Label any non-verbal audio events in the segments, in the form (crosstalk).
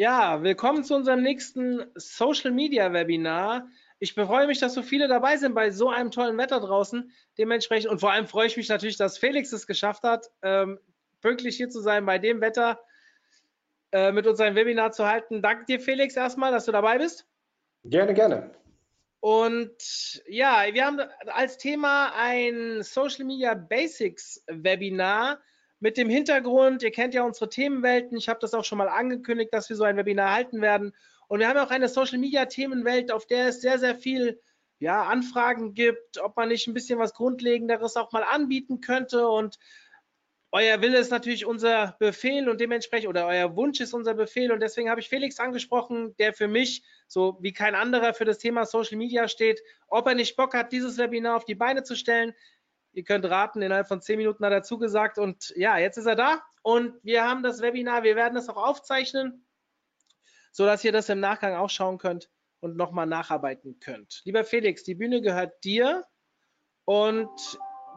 Ja, willkommen zu unserem nächsten Social Media Webinar. Ich freue mich, dass so viele dabei sind bei so einem tollen Wetter draußen. Dementsprechend und vor allem freue ich mich natürlich, dass Felix es geschafft hat, ähm, pünktlich hier zu sein bei dem Wetter äh, mit uns ein Webinar zu halten. Danke dir, Felix, erstmal, dass du dabei bist. Gerne, gerne. Und ja, wir haben als Thema ein Social Media Basics Webinar mit dem Hintergrund, ihr kennt ja unsere Themenwelten, ich habe das auch schon mal angekündigt, dass wir so ein Webinar halten werden. Und wir haben auch eine Social Media Themenwelt, auf der es sehr, sehr viel ja, Anfragen gibt, ob man nicht ein bisschen was Grundlegenderes auch mal anbieten könnte. Und euer Wille ist natürlich unser Befehl und dementsprechend, oder euer Wunsch ist unser Befehl. Und deswegen habe ich Felix angesprochen, der für mich, so wie kein anderer, für das Thema Social Media steht, ob er nicht Bock hat, dieses Webinar auf die Beine zu stellen. Ihr könnt raten, innerhalb von zehn Minuten hat er zugesagt und ja, jetzt ist er da und wir haben das Webinar, wir werden es auch aufzeichnen, sodass ihr das im Nachgang auch schauen könnt und nochmal nacharbeiten könnt. Lieber Felix, die Bühne gehört dir und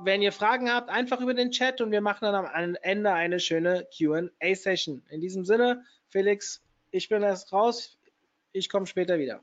wenn ihr Fragen habt, einfach über den Chat und wir machen dann am Ende eine schöne QA-Session. In diesem Sinne, Felix, ich bin erst raus, ich komme später wieder.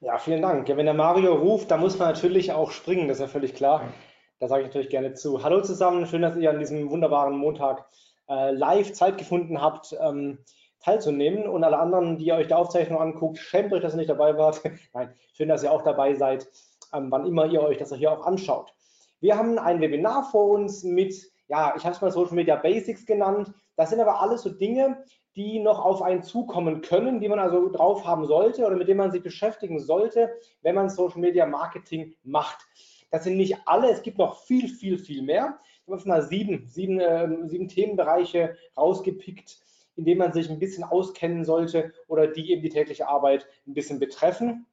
Ja, vielen Dank. Ja, wenn der Mario ruft, dann muss man natürlich auch springen, das ist ja völlig klar. Da sage ich natürlich gerne zu. Hallo zusammen, schön, dass ihr an diesem wunderbaren Montag äh, live Zeit gefunden habt, ähm, teilzunehmen. Und alle anderen, die ihr euch die Aufzeichnung anguckt, schämt euch, dass ihr nicht dabei wart. (laughs) Nein, schön, dass ihr auch dabei seid, ähm, wann immer ihr euch das hier auch anschaut. Wir haben ein Webinar vor uns mit, ja, ich habe es mal Social Media Basics genannt. Das sind aber alles so Dinge, die noch auf einen zukommen können, die man also drauf haben sollte oder mit denen man sich beschäftigen sollte, wenn man Social Media Marketing macht. Das sind nicht alle, es gibt noch viel, viel, viel mehr. Ich habe jetzt mal sieben, sieben, äh, sieben Themenbereiche rausgepickt, in denen man sich ein bisschen auskennen sollte oder die eben die tägliche Arbeit ein bisschen betreffen.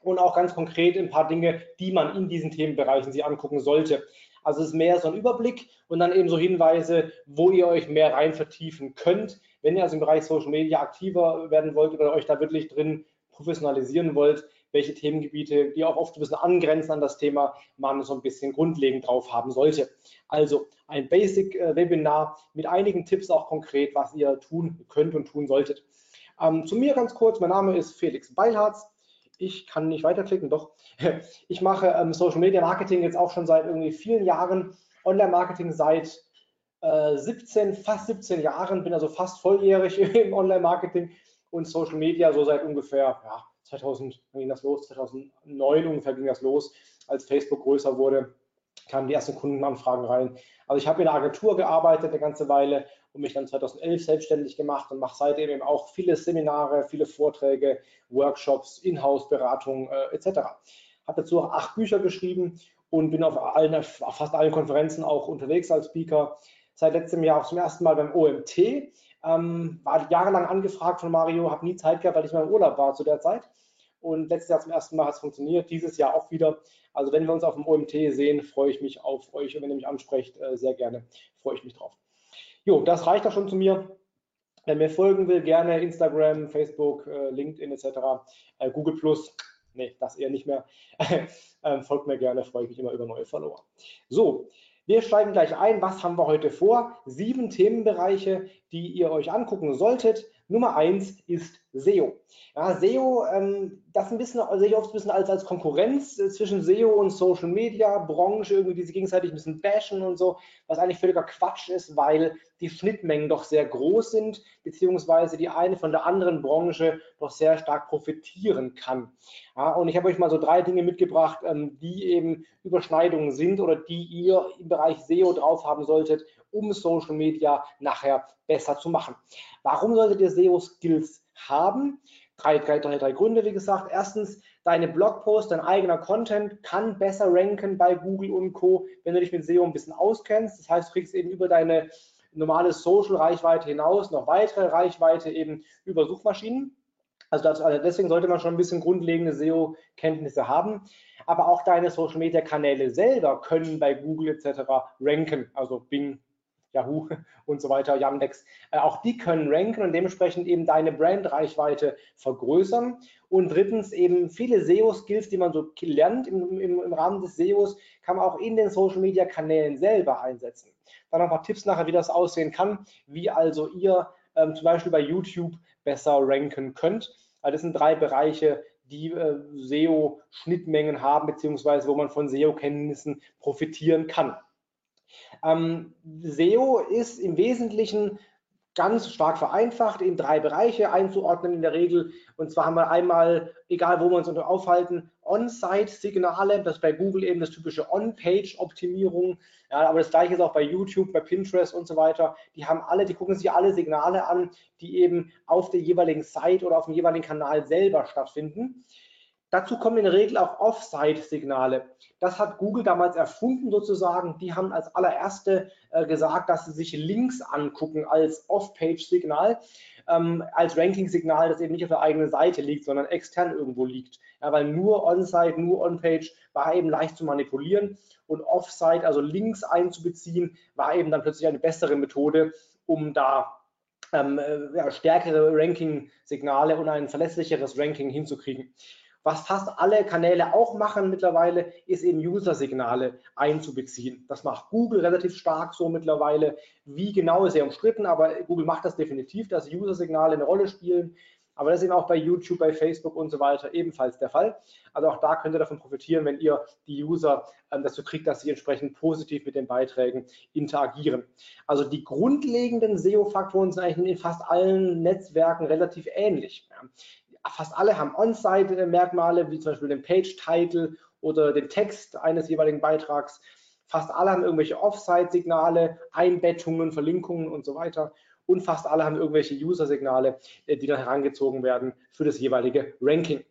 Und auch ganz konkret ein paar Dinge, die man in diesen Themenbereichen sich angucken sollte. Also es ist mehr so ein Überblick und dann eben so Hinweise, wo ihr euch mehr rein vertiefen könnt. Wenn ihr also im Bereich Social Media aktiver werden wollt oder euch da wirklich drin professionalisieren wollt, welche Themengebiete, die auch oft ein bisschen angrenzen an das Thema, man so ein bisschen grundlegend drauf haben sollte. Also ein Basic-Webinar mit einigen Tipps auch konkret, was ihr tun könnt und tun solltet. Ähm, zu mir ganz kurz, mein Name ist Felix Beilharz. Ich kann nicht weiterklicken, doch. (laughs) Ich mache ähm, Social Media Marketing jetzt auch schon seit irgendwie vielen Jahren, Online-Marketing seit äh, 17, fast 17 Jahren, bin also fast volljährig (laughs) im Online-Marketing und Social Media so seit ungefähr ja, 2000 ging das los, 2009 ungefähr ging das los, als Facebook größer wurde, kamen die ersten Kundenanfragen rein. Also ich habe in der Agentur gearbeitet eine ganze Weile und mich dann 2011 selbstständig gemacht und mache seitdem eben auch viele Seminare, viele Vorträge, Workshops, Inhouse-Beratung äh, etc. Habe dazu auch acht Bücher geschrieben und bin auf, allen, auf fast allen Konferenzen auch unterwegs als Speaker. Seit letztem Jahr auch zum ersten Mal beim OMT. Ähm, war jahrelang angefragt von Mario, habe nie Zeit gehabt, weil ich mal im Urlaub war zu der Zeit. Und letztes Jahr zum ersten Mal hat es funktioniert, dieses Jahr auch wieder. Also wenn wir uns auf dem OMT sehen, freue ich mich auf euch und wenn ihr mich ansprecht, äh, sehr gerne, freue ich mich drauf. Jo, das reicht auch schon zu mir. Wer mir folgen will, gerne Instagram, Facebook, äh, LinkedIn etc., äh, Google Plus, nee, das eher nicht mehr. (laughs) Ähm, folgt mir gerne, freue ich mich immer über neue Follower. So, wir steigen gleich ein. Was haben wir heute vor? Sieben Themenbereiche, die ihr euch angucken solltet. Nummer eins ist SEO. Ja, SEO, ähm, das ein bisschen, sehe ich oft ein bisschen als, als Konkurrenz äh, zwischen SEO und Social Media, Branche, irgendwie, die sich gegenseitig ein bisschen bashen und so, was eigentlich völliger Quatsch ist, weil die Schnittmengen doch sehr groß sind, beziehungsweise die eine von der anderen Branche doch sehr stark profitieren kann. Ja, und ich habe euch mal so drei Dinge mitgebracht, ähm, die eben Überschneidungen sind oder die ihr im Bereich SEO drauf haben solltet, um Social Media nachher besser zu machen. Warum solltet ihr SEO-Skills haben? Drei, drei, drei, drei Gründe, wie gesagt. Erstens, deine Blogpost, dein eigener Content kann besser ranken bei Google und Co., wenn du dich mit SEO ein bisschen auskennst. Das heißt, du kriegst eben über deine normale Social-Reichweite hinaus noch weitere Reichweite eben über Suchmaschinen. Also, das, also deswegen sollte man schon ein bisschen grundlegende SEO-Kenntnisse haben. Aber auch deine Social-Media-Kanäle selber können bei Google etc. ranken, also Bing, Yahoo (laughs) und so weiter, Yandex, äh, auch die können ranken und dementsprechend eben deine Brandreichweite vergrößern. Und drittens eben viele SEO-Skills, die man so lernt im, im, im, Rahmen des SEOs, kann man auch in den Social-Media-Kanälen selber einsetzen. Dann noch ein paar Tipps nachher, wie das aussehen kann, wie also ihr ähm, zum Beispiel bei YouTube besser ranken könnt. Das sind drei Bereiche, die äh, SEO-Schnittmengen haben, beziehungsweise wo man von SEO-Kenntnissen profitieren kann. Ähm, SEO ist im Wesentlichen ganz stark vereinfacht in drei Bereiche einzuordnen in der Regel. Und zwar haben wir einmal, egal wo wir uns aufhalten, On-Site-Signale, das ist bei Google eben das typische On-Page-Optimierung. Ja, aber das gleiche ist auch bei YouTube, bei Pinterest und so weiter. Die haben alle, die gucken sich alle Signale an, die eben auf der jeweiligen Site oder auf dem jeweiligen Kanal selber stattfinden. Dazu kommen in der Regel auch Off-Site-Signale. Das hat Google damals erfunden sozusagen. Die haben als allererste äh, gesagt, dass sie sich Links angucken als Off-Page-Signal, ähm, als Ranking-Signal, das eben nicht auf der eigenen Seite liegt, sondern extern irgendwo liegt. Ja, weil nur On-Site, nur On-Page war eben leicht zu manipulieren und Off-Site, also Links einzubeziehen, war eben dann plötzlich eine bessere Methode, um da ähm, äh, ja, stärkere Ranking-Signale und ein verlässlicheres Ranking hinzukriegen. Was fast alle Kanäle auch machen mittlerweile, ist eben User-Signale einzubeziehen. Das macht Google relativ stark so mittlerweile. Wie genau ist sehr umstritten, aber Google macht das definitiv, dass User-Signale eine Rolle spielen. Aber das ist eben auch bei YouTube, bei Facebook und so weiter ebenfalls der Fall. Also auch da könnt ihr davon profitieren, wenn ihr die User ähm, dazu kriegt, dass sie entsprechend positiv mit den Beiträgen interagieren. Also die grundlegenden SEO-Faktoren sind eigentlich in fast allen Netzwerken relativ ähnlich. Ja fast alle haben On-Site-Merkmale, wie zum Beispiel den Page-Title oder den Text eines jeweiligen Beitrags. Fast alle haben irgendwelche Off-Site-Signale, Einbettungen, Verlinkungen und so weiter. Und fast alle haben irgendwelche User-Signale, äh, die dann herangezogen werden für das jeweilige Ranking.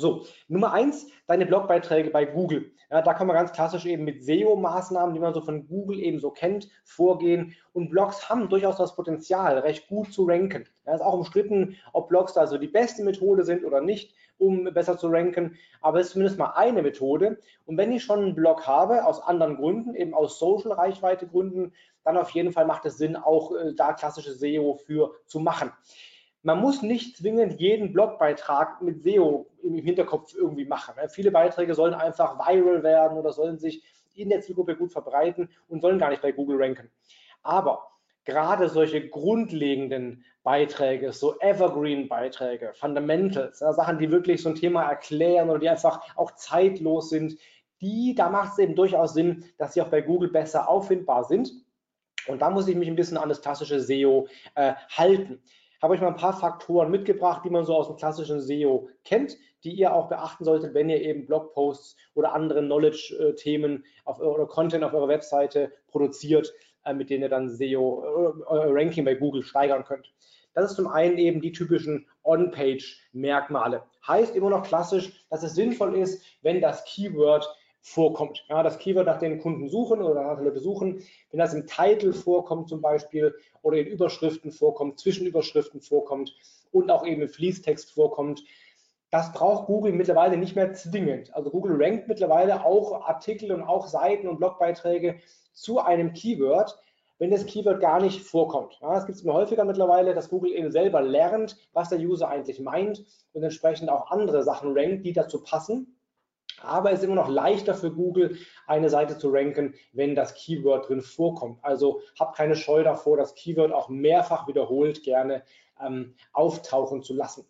So, Nummer eins, deine Blogbeiträge bei Google. Ja, da kann man ganz klassisch eben mit SEO-Maßnahmen, die man so von Google eben so kennt, vorgehen. Und Blogs haben durchaus das Potenzial, recht gut zu ranken. Ja, ist auch umstritten, ob Blogs also die beste Methode sind oder nicht, um besser zu ranken. Aber es ist zumindest mal eine Methode. Und wenn ich schon einen Blog habe, aus anderen Gründen, eben aus Social-Reichweite-Gründen, dann auf jeden Fall macht es Sinn, auch äh, da klassische SEO für zu machen man muss nicht zwingend jeden Blogbeitrag mit SEO im Hinterkopf irgendwie machen. Viele Beiträge sollen einfach viral werden oder sollen sich in der Zielgruppe gut verbreiten und sollen gar nicht bei Google ranken. Aber gerade solche grundlegenden Beiträge, so Evergreen-Beiträge, Fundamentals, ja, Sachen, die wirklich so ein Thema erklären oder die einfach auch zeitlos sind, die, da macht es eben durchaus Sinn, dass sie auch bei Google besser auffindbar sind. Und da muss ich mich ein bisschen an das klassische SEO äh, halten habe ich mal ein paar Faktoren mitgebracht, die man so aus dem klassischen SEO kennt, die ihr auch beachten solltet, wenn ihr eben Blogposts oder andere Knowledge-Themen oder Content auf eurer Webseite produziert, äh, mit denen ihr dann SEO, äh, euer Ranking bei Google steigern könnt. Das ist zum einen eben die typischen On-Page-Merkmale. Heißt immer noch klassisch, dass es sinnvoll ist, wenn das Keyword vorkommt. Ja, das Keyword, nach dem Kunden suchen oder nach Leute suchen, wenn das im Titel vorkommt zum Beispiel oder in Überschriften vorkommt, Zwischenüberschriften vorkommt und auch eben im Fließtext vorkommt, das braucht Google mittlerweile nicht mehr zwingend. Also Google rankt mittlerweile auch Artikel und auch Seiten und Blogbeiträge zu einem Keyword, wenn das Keyword gar nicht vorkommt. Ja, das gibt es immer häufiger mittlerweile, dass Google eben selber lernt, was der User eigentlich meint und entsprechend auch andere Sachen rankt, die dazu passen. Aber es ist immer noch leichter für Google, eine Seite zu ranken, wenn das Keyword drin vorkommt. Also habt keine Scheu davor, das Keyword auch mehrfach wiederholt gerne ähm, auftauchen zu lassen.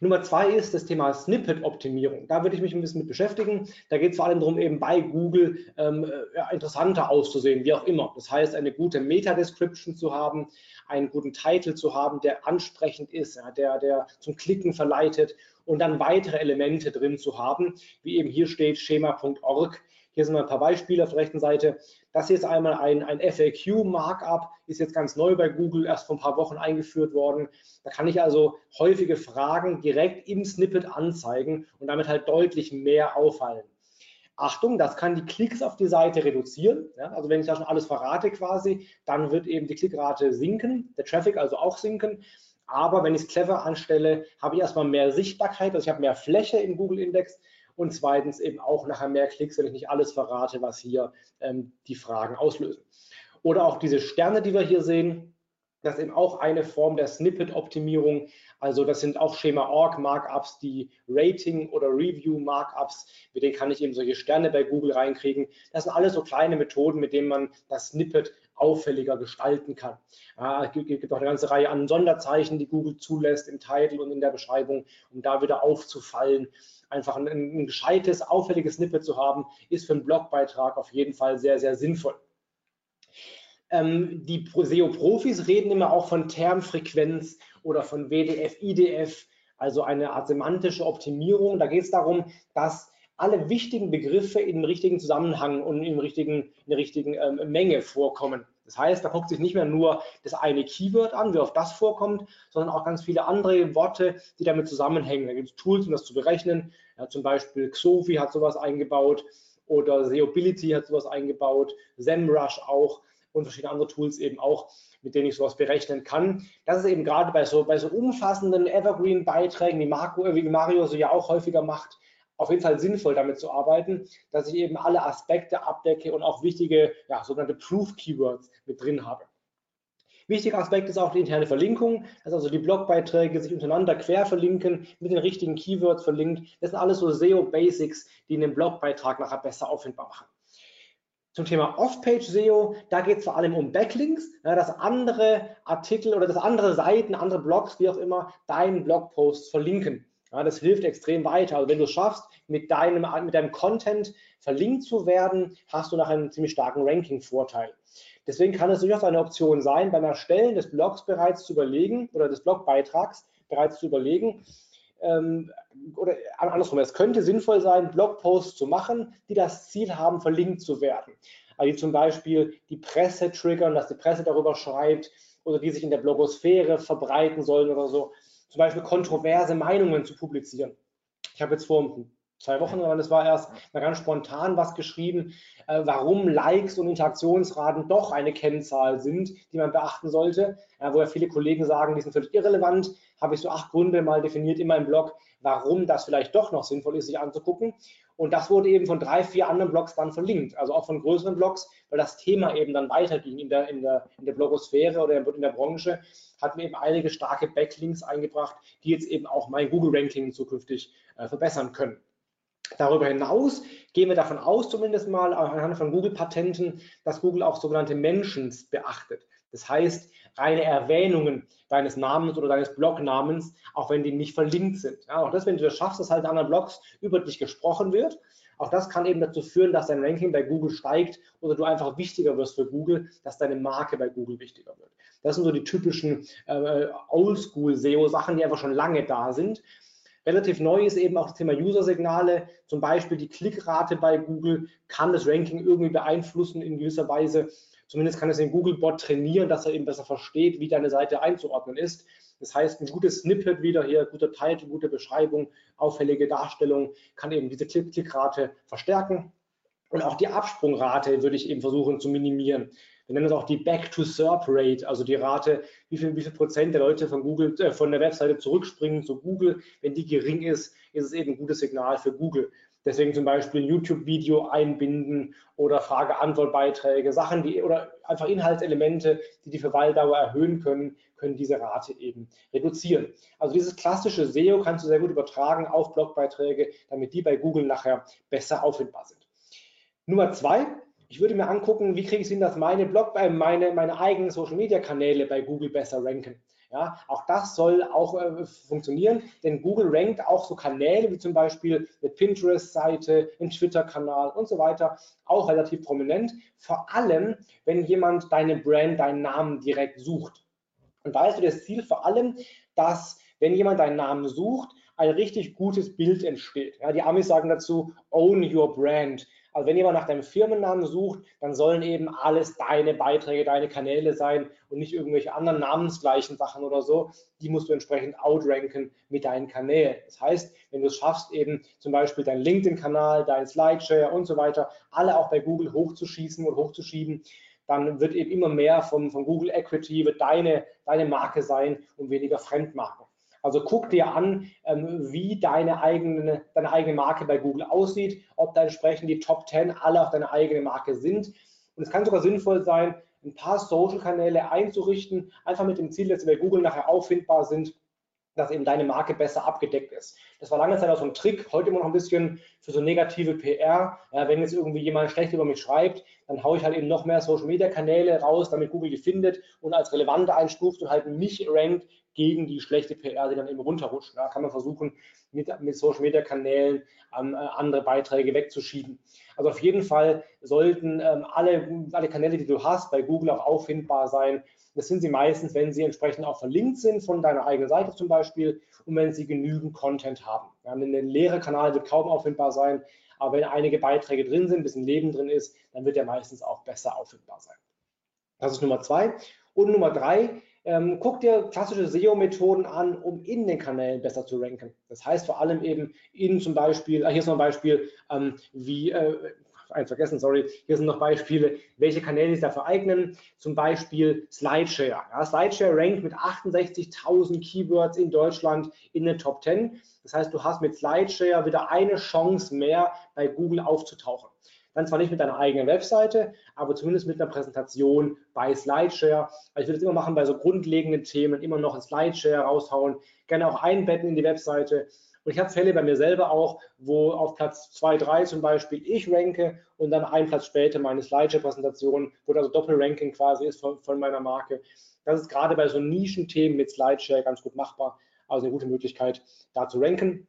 Nummer zwei ist das Thema Snippet-Optimierung. Da würde ich mich ein bisschen mit beschäftigen. Da geht es vor allem darum, eben bei Google ähm, äh, ja, interessanter auszusehen, wie auch immer. Das heißt, eine gute Meta-Description zu haben, einen guten Titel zu haben, der ansprechend ist, ja, der, der zum Klicken verleitet und dann weitere Elemente drin zu haben, wie eben hier steht schema.org. Hier sind mal ein paar Beispiele auf der rechten Seite. Das hier ist einmal ein, ein FAQ-Markup, ist jetzt ganz neu bei Google, erst vor ein paar Wochen eingeführt worden. Da kann ich also häufige Fragen direkt im Snippet anzeigen und damit halt deutlich mehr auffallen. Achtung, das kann die Klicks auf die Seite reduzieren. Ja, also wenn ich da schon alles verrate quasi, dann wird eben die Klickrate sinken, der Traffic also auch sinken. Aber wenn ich es clever anstelle, habe ich erstmal mehr Sichtbarkeit, also ich habe mehr Fläche im Google Index und zweitens eben auch nachher mehr Klicks, wenn ich nicht alles verrate, was hier ähm, die Fragen auslösen. Oder auch diese Sterne, die wir hier sehen, das ist eben auch eine Form der Snippet-Optimierung. Also das sind auch Schema-Org-Markups, die Rating- oder Review-Markups, mit denen kann ich eben solche Sterne bei Google reinkriegen. Das sind alles so kleine Methoden, mit denen man das Snippet auffälliger gestalten kann. Ja, es gibt auch eine ganze Reihe an Sonderzeichen, die Google zulässt im Titel und in der Beschreibung, um da wieder aufzufallen. Einfach ein, ein gescheites, auffälliges Snippet zu haben, ist für einen Blogbeitrag auf jeden Fall sehr, sehr sinnvoll. Ähm, die SEO-Profis reden immer auch von Termfrequenz oder von WDF, IDF, also eine Art semantische Optimierung. Da geht es darum, dass alle wichtigen Begriffe im richtigen Zusammenhang und im richtigen, in der richtigen ähm, Menge vorkommen. Das heißt, da guckt sich nicht mehr nur das eine Keyword an, wie oft das vorkommt, sondern auch ganz viele andere Worte, die damit zusammenhängen. Da gibt es Tools, um das zu berechnen. Ja, zum Beispiel Xofi hat sowas eingebaut oder SEObility hat sowas eingebaut, SEMrush auch und verschiedene andere Tools eben auch, mit denen ich sowas berechnen kann. Das ist eben gerade bei so, bei so umfassenden Evergreen-Beiträgen, wie, Marco, wie Mario so ja auch häufiger macht, auf jeden Fall sinnvoll damit zu arbeiten, dass ich eben alle Aspekte abdecke und auch wichtige, ja, sogenannte Proof-Keywords mit drin habe. Wichtiger Aspekt ist auch die interne Verlinkung, dass also die Blogbeiträge sich untereinander quer verlinken, mit den richtigen Keywords verlinkt. Das sind alles so SEO-Basics, die einen Blogbeitrag nachher besser auffindbar machen. Zum Thema Off-Page-SEO, da geht es vor allem um Backlinks, ja, dass andere Artikel oder dass andere Seiten, andere Blogs, wie auch immer, deinen Blogpost verlinken. Ja, das hilft extrem weiter. Also wenn du es schaffst, mit deinem, mit deinem Content verlinkt zu werden, hast du nachher einen ziemlich starken Ranking-Vorteil. Deswegen kann es durchaus eine Option sein, beim Erstellen des Blogs bereits zu überlegen oder des Blogbeitrags bereits zu überlegen, ähm, oder andersrum, es könnte sinnvoll sein, Blogposts zu machen, die das Ziel haben, verlinkt zu werden. Also die zum Beispiel die Presse triggern, dass die Presse darüber schreibt oder die sich in der Blogosphäre verbreiten sollen oder so. Zum Beispiel kontroverse Meinungen zu publizieren. Ich habe jetzt vor zwei Wochen, aber das war erst mal ganz spontan was geschrieben, äh, warum Likes und Interaktionsraten doch eine Kennzahl sind, die man beachten sollte, äh, wo ja viele Kollegen sagen, die sind völlig irrelevant, habe ich so acht Gründe mal definiert in meinem Blog, warum das vielleicht doch noch sinnvoll ist, sich anzugucken. Und das wurde eben von drei, vier anderen Blogs dann verlinkt, also auch von größeren Blogs, weil das Thema eben dann weiterging in der, in der, in der Blogosphäre oder in der Branche, hat mir eben einige starke Backlinks eingebracht, die jetzt eben auch mein Google-Ranking zukünftig äh, verbessern können. Darüber hinaus gehen wir davon aus, zumindest mal anhand von Google-Patenten, dass Google auch sogenannte Mentions beachtet. Das heißt, reine Erwähnungen deines Namens oder deines Blognamens, auch wenn die nicht verlinkt sind. Ja, auch das, wenn du das schaffst, dass halt in anderen Blogs über dich gesprochen wird, auch das kann eben dazu führen, dass dein Ranking bei Google steigt oder du einfach wichtiger wirst für Google, dass deine Marke bei Google wichtiger wird. Das sind so die typischen äh, Oldschool-SEO-Sachen, die einfach schon lange da sind. Relativ neu ist eben auch das Thema User-Signale, zum Beispiel die Klickrate bei Google kann das Ranking irgendwie beeinflussen in gewisser Weise. Zumindest kann es den Google-Bot trainieren, dass er eben besser versteht, wie deine Seite einzuordnen ist. Das heißt, ein gutes Snippet wieder hier, guter Titel, gute Beschreibung, auffällige Darstellung kann eben diese Klick Klickrate verstärken. Und auch die Absprungrate würde ich eben versuchen zu minimieren. Wir nennen es auch die Back-to-SERP-Rate, also die Rate, wie viel, wie viel Prozent der Leute von Google, äh, von der Webseite zurückspringen zu Google. Wenn die gering ist, ist es eben ein gutes Signal für Google. Deswegen zum Beispiel YouTube-Video einbinden oder Frage-Antwort-Beiträge, Sachen, die oder einfach Inhaltselemente, die die Verweildauer erhöhen können, können diese Rate eben reduzieren. Also dieses klassische SEO kannst du sehr gut übertragen auf Blogbeiträge, damit die bei Google nachher besser auffindbar sind. Nummer zwei, ich würde mir angucken, wie kriege ich es hin, dass meine Blog, äh, meine, meine eigenen Social Media Kanäle bei Google besser ranken. Ja, auch das soll auch äh, funktionieren, denn Google rankt auch so Kanäle wie zum Beispiel eine Pinterest-Seite, ein Twitter-Kanal und so weiter auch relativ prominent. Vor allem, wenn jemand deine Brand, deinen Namen direkt sucht. Und da ist so das Ziel vor allem, dass wenn jemand deinen Namen sucht, ein richtig gutes Bild entsteht. Ja, die Amis sagen dazu, own your brand. Also wenn jemand nach deinem Firmennamen sucht, dann sollen eben alles deine Beiträge, deine Kanäle sein und nicht irgendwelche anderen namensgleichen Sachen oder so. Die musst du entsprechend outranken mit deinen Kanälen. Das heißt, wenn du es schaffst, eben zum Beispiel deinen LinkedIn-Kanal, dein Slideshare und so weiter, alle auch bei Google hochzuschießen und hochzuschieben, dann wird eben immer mehr vom, vom Google Equity, wird deine, deine Marke sein und weniger Fremdmarken. Also guck dir an, ähm, wie deine eigene, deine eigene Marke bei Google aussieht, ob da entsprechend die Top 10 alle auf deine eigene Marke sind. Und es kann sogar sinnvoll sein, ein paar Social-Kanäle einzurichten, einfach mit dem Ziel, dass sie bei Google nachher auffindbar sind dass eben deine Marke besser abgedeckt ist. Das war lange Zeit auch so ein Trick, heute immer noch ein bisschen für so negative PR. Ja, wenn jetzt irgendwie jemand schlecht über mich schreibt, dann haue ich halt eben noch mehr Social Media Kanäle raus, damit Google die findet und als relevant einstuft und halt mich rankt gegen die schlechte PR, die dann eben runterrutscht. Da kann man versuchen, mit, mit Social Media Kanälen ähm, äh, andere Beiträge wegzuschieben. Also auf jeden Fall sollten ähm, alle, alle Kanäle, die du hast, bei Google auch auffindbar sein. Das sind sie meistens, wenn sie entsprechend auch verlinkt sind von deiner eigenen Seite zum Beispiel und wenn sie genügend Content haben. Ja, ein leerer Kanal wird kaum auffindbar sein, aber wenn einige Beiträge drin sind, ein bisschen Leben drin ist, dann wird er meistens auch besser auffindbar sein. Das ist Nummer zwei. Und Nummer drei, ähm, guck dir klassische SEO-Methoden an, um in den Kanälen besser zu ranken. Das heißt vor allem eben in zum Beispiel, ah, hier ist noch ein Beispiel, ähm, wie, äh, eins vergessen, sorry, hier sind noch Beispiele, welche Kanäle sich dafür eignen. Zum Beispiel Slideshare. Ja, Slideshare rankt mit 68.000 Keywords in Deutschland in den Top 10. Das heißt, du hast mit Slideshare wieder eine Chance mehr bei Google aufzutauchen. Dann zwar nicht mit deiner eigenen Webseite, aber zumindest mit einer Präsentation bei Slideshare. Also ich würde es immer machen bei so grundlegenden Themen, immer noch ein Slideshare raushauen, gerne auch einbetten in die Webseite. Und ich habe Fälle bei mir selber auch, wo auf Platz 2, 3 zum Beispiel ich ranke und dann einen Platz später meine Slideshare-Präsentation, wo also Doppelranking quasi ist von, von meiner Marke. Das ist gerade bei so Nischenthemen mit Slideshare ganz gut machbar. Also eine gute Möglichkeit, da zu ranken.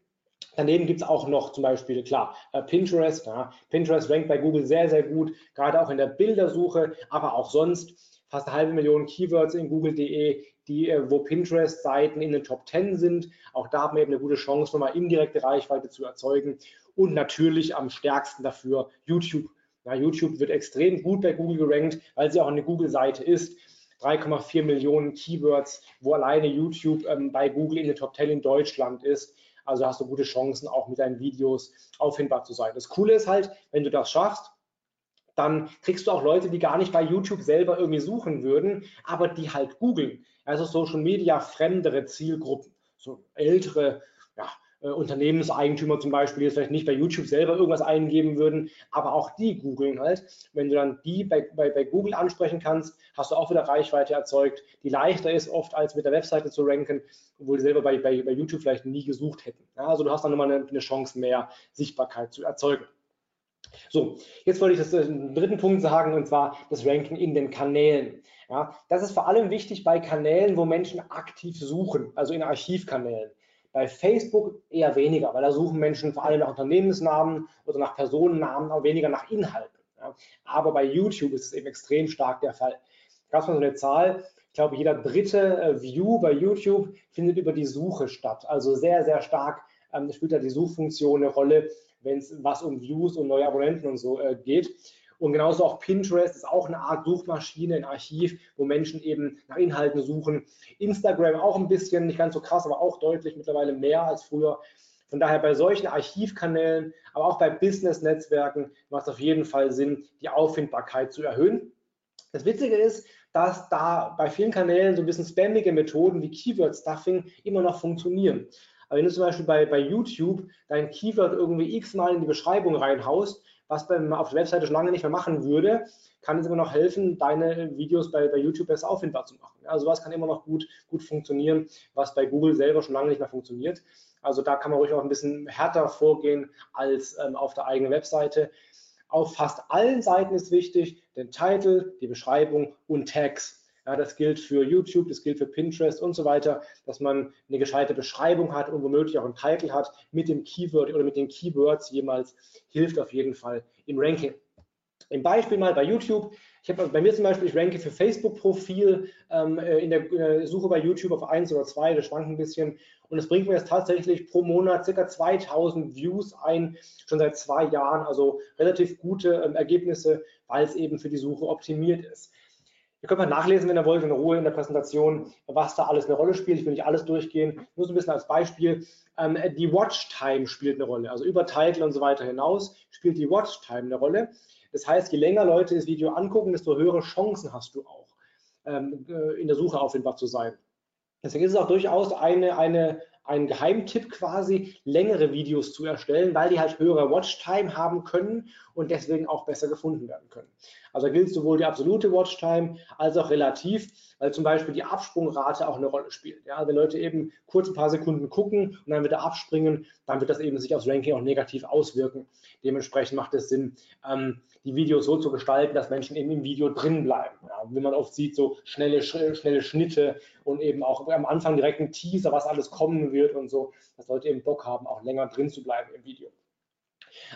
Daneben gibt es auch noch zum Beispiel, klar, äh, Pinterest. Ja. Pinterest rankt bei Google sehr, sehr gut, gerade auch in der Bildersuche, aber auch sonst. Fast eine halbe Million Keywords in google.de, die, äh, wo Pinterest-Seiten in den Top 10 sind. Auch da haben wir eben eine gute Chance, nochmal indirekte Reichweite zu erzeugen. Und natürlich am stärksten dafür YouTube. Ja, YouTube wird extrem gut bei Google gerankt, weil sie auch eine Google-Seite ist. 3,4 Millionen Keywords, wo alleine YouTube ähm, bei Google in den Top 10 in Deutschland ist. Also hast du gute Chancen, auch mit deinen Videos auffindbar zu sein. Das Coole ist halt, wenn du das schaffst, dann kriegst du auch Leute, die gar nicht bei YouTube selber irgendwie suchen würden, aber die halt googeln. Also Social Media fremdere Zielgruppen, so ältere, ja, äh, Unternehmenseigentümer zum Beispiel, die jetzt vielleicht nicht bei YouTube selber irgendwas eingeben würden, aber auch die googeln halt. Wenn du dann die bei, bei, bei Google ansprechen kannst, hast du auch wieder Reichweite erzeugt, die leichter ist oft als mit der Webseite zu ranken, obwohl die selber bei, bei, bei YouTube vielleicht nie gesucht hätten. Ja, also du hast dann nochmal eine, eine Chance mehr, Sichtbarkeit zu erzeugen. So, jetzt wollte ich das, den äh, dritten Punkt sagen, und zwar das Ranking in den Kanälen. Ja, das ist vor allem wichtig bei Kanälen, wo Menschen aktiv suchen, also in Archivkanälen. Bei Facebook eher weniger, weil da suchen Menschen vor allem nach Unternehmensnamen oder nach Personennamen, aber weniger nach Inhalten. Ja. Aber bei YouTube ist es eben extrem stark der Fall. Gab es mal so eine Zahl, ich glaube, jeder dritte äh, View bei YouTube findet über die Suche statt. Also sehr, sehr stark ähm, spielt da die Suchfunktion eine Rolle, wenn es was um Views und neue Abonnenten und so äh, geht. Und genauso auch Pinterest ist auch eine Art Suchmaschine, ein Archiv, wo Menschen eben nach Inhalten suchen. Instagram auch ein bisschen, nicht ganz so krass, aber auch deutlich mittlerweile mehr als früher. Von daher bei solchen Archivkanälen, aber auch bei Business-Netzwerken macht es auf jeden Fall Sinn, die Auffindbarkeit zu erhöhen. Das Witzige ist, dass da bei vielen Kanälen so ein bisschen spammige Methoden wie Keyword-Stuffing immer noch funktionieren. Aber wenn du zum Beispiel bei, bei YouTube dein Keyword irgendwie x-mal in die Beschreibung reinhaust, was man auf der Webseite schon lange nicht mehr machen würde, kann es immer noch helfen, deine Videos bei, bei YouTube besser auffindbar zu machen. Also sowas kann immer noch gut, gut funktionieren, was bei Google selber schon lange nicht mehr funktioniert. Also da kann man ruhig auch ein bisschen härter vorgehen als ähm, auf der eigenen Webseite. Auf fast allen Seiten ist wichtig, den Titel, die Beschreibung und Tags. Ja, das gilt für YouTube, das gilt für Pinterest und so weiter, dass man eine gescheite Beschreibung hat und womöglich auch einen Titel hat mit dem Keyword oder mit den Keywords jemals, hilft auf jeden Fall im Ranking. Im Beispiel mal bei YouTube. Ich habe bei mir zum Beispiel, ich ranke für Facebook-Profil ähm, äh, in, der, äh, Suche bei YouTube auf 1 oder 2, das schwankt ein bisschen. Und es bringt mir jetzt tatsächlich pro Monat ca. 2000 Views ein, schon seit zwei Jahren. Also relativ gute ähm, Ergebnisse, weil es eben für die Suche optimiert ist. Ihr könnt mal nachlesen, wenn ihr wollt, in Ruhe in der Präsentation, was da alles eine Rolle spielt. Ich will nicht alles durchgehen, nur so ein bisschen als Beispiel. Ähm, die Watchtime spielt eine Rolle. Also über Title und so weiter hinaus spielt die Watchtime eine Rolle. Das heißt, je länger Leute das Video angucken, desto höhere Chancen hast du auch, ähm, äh, in der Suche auffindbar zu sein. Deswegen ist es auch durchaus eine, eine, ein Geheimtipp quasi, längere Videos zu erstellen, weil die halt höhere Watchtime haben können und deswegen auch besser gefunden werden können. Also da gilt sowohl die absolute Watchtime als auch relativ, weil zum Beispiel die Absprungrate auch eine Rolle spielt. Ja, wenn Leute eben kurz ein paar Sekunden gucken und dann wieder abspringen, dann wird das eben sich aufs Ranking auch negativ auswirken. Dementsprechend macht es Sinn, ähm, die Videos so zu gestalten, dass Menschen eben im Video drin bleiben. Ja, wie man oft sieht, so schnelle, schnelle Schnitte und eben auch am Anfang direkt ein Teaser, was alles kommen wird und so, dass Leute eben Bock haben, auch länger drin zu bleiben im Video.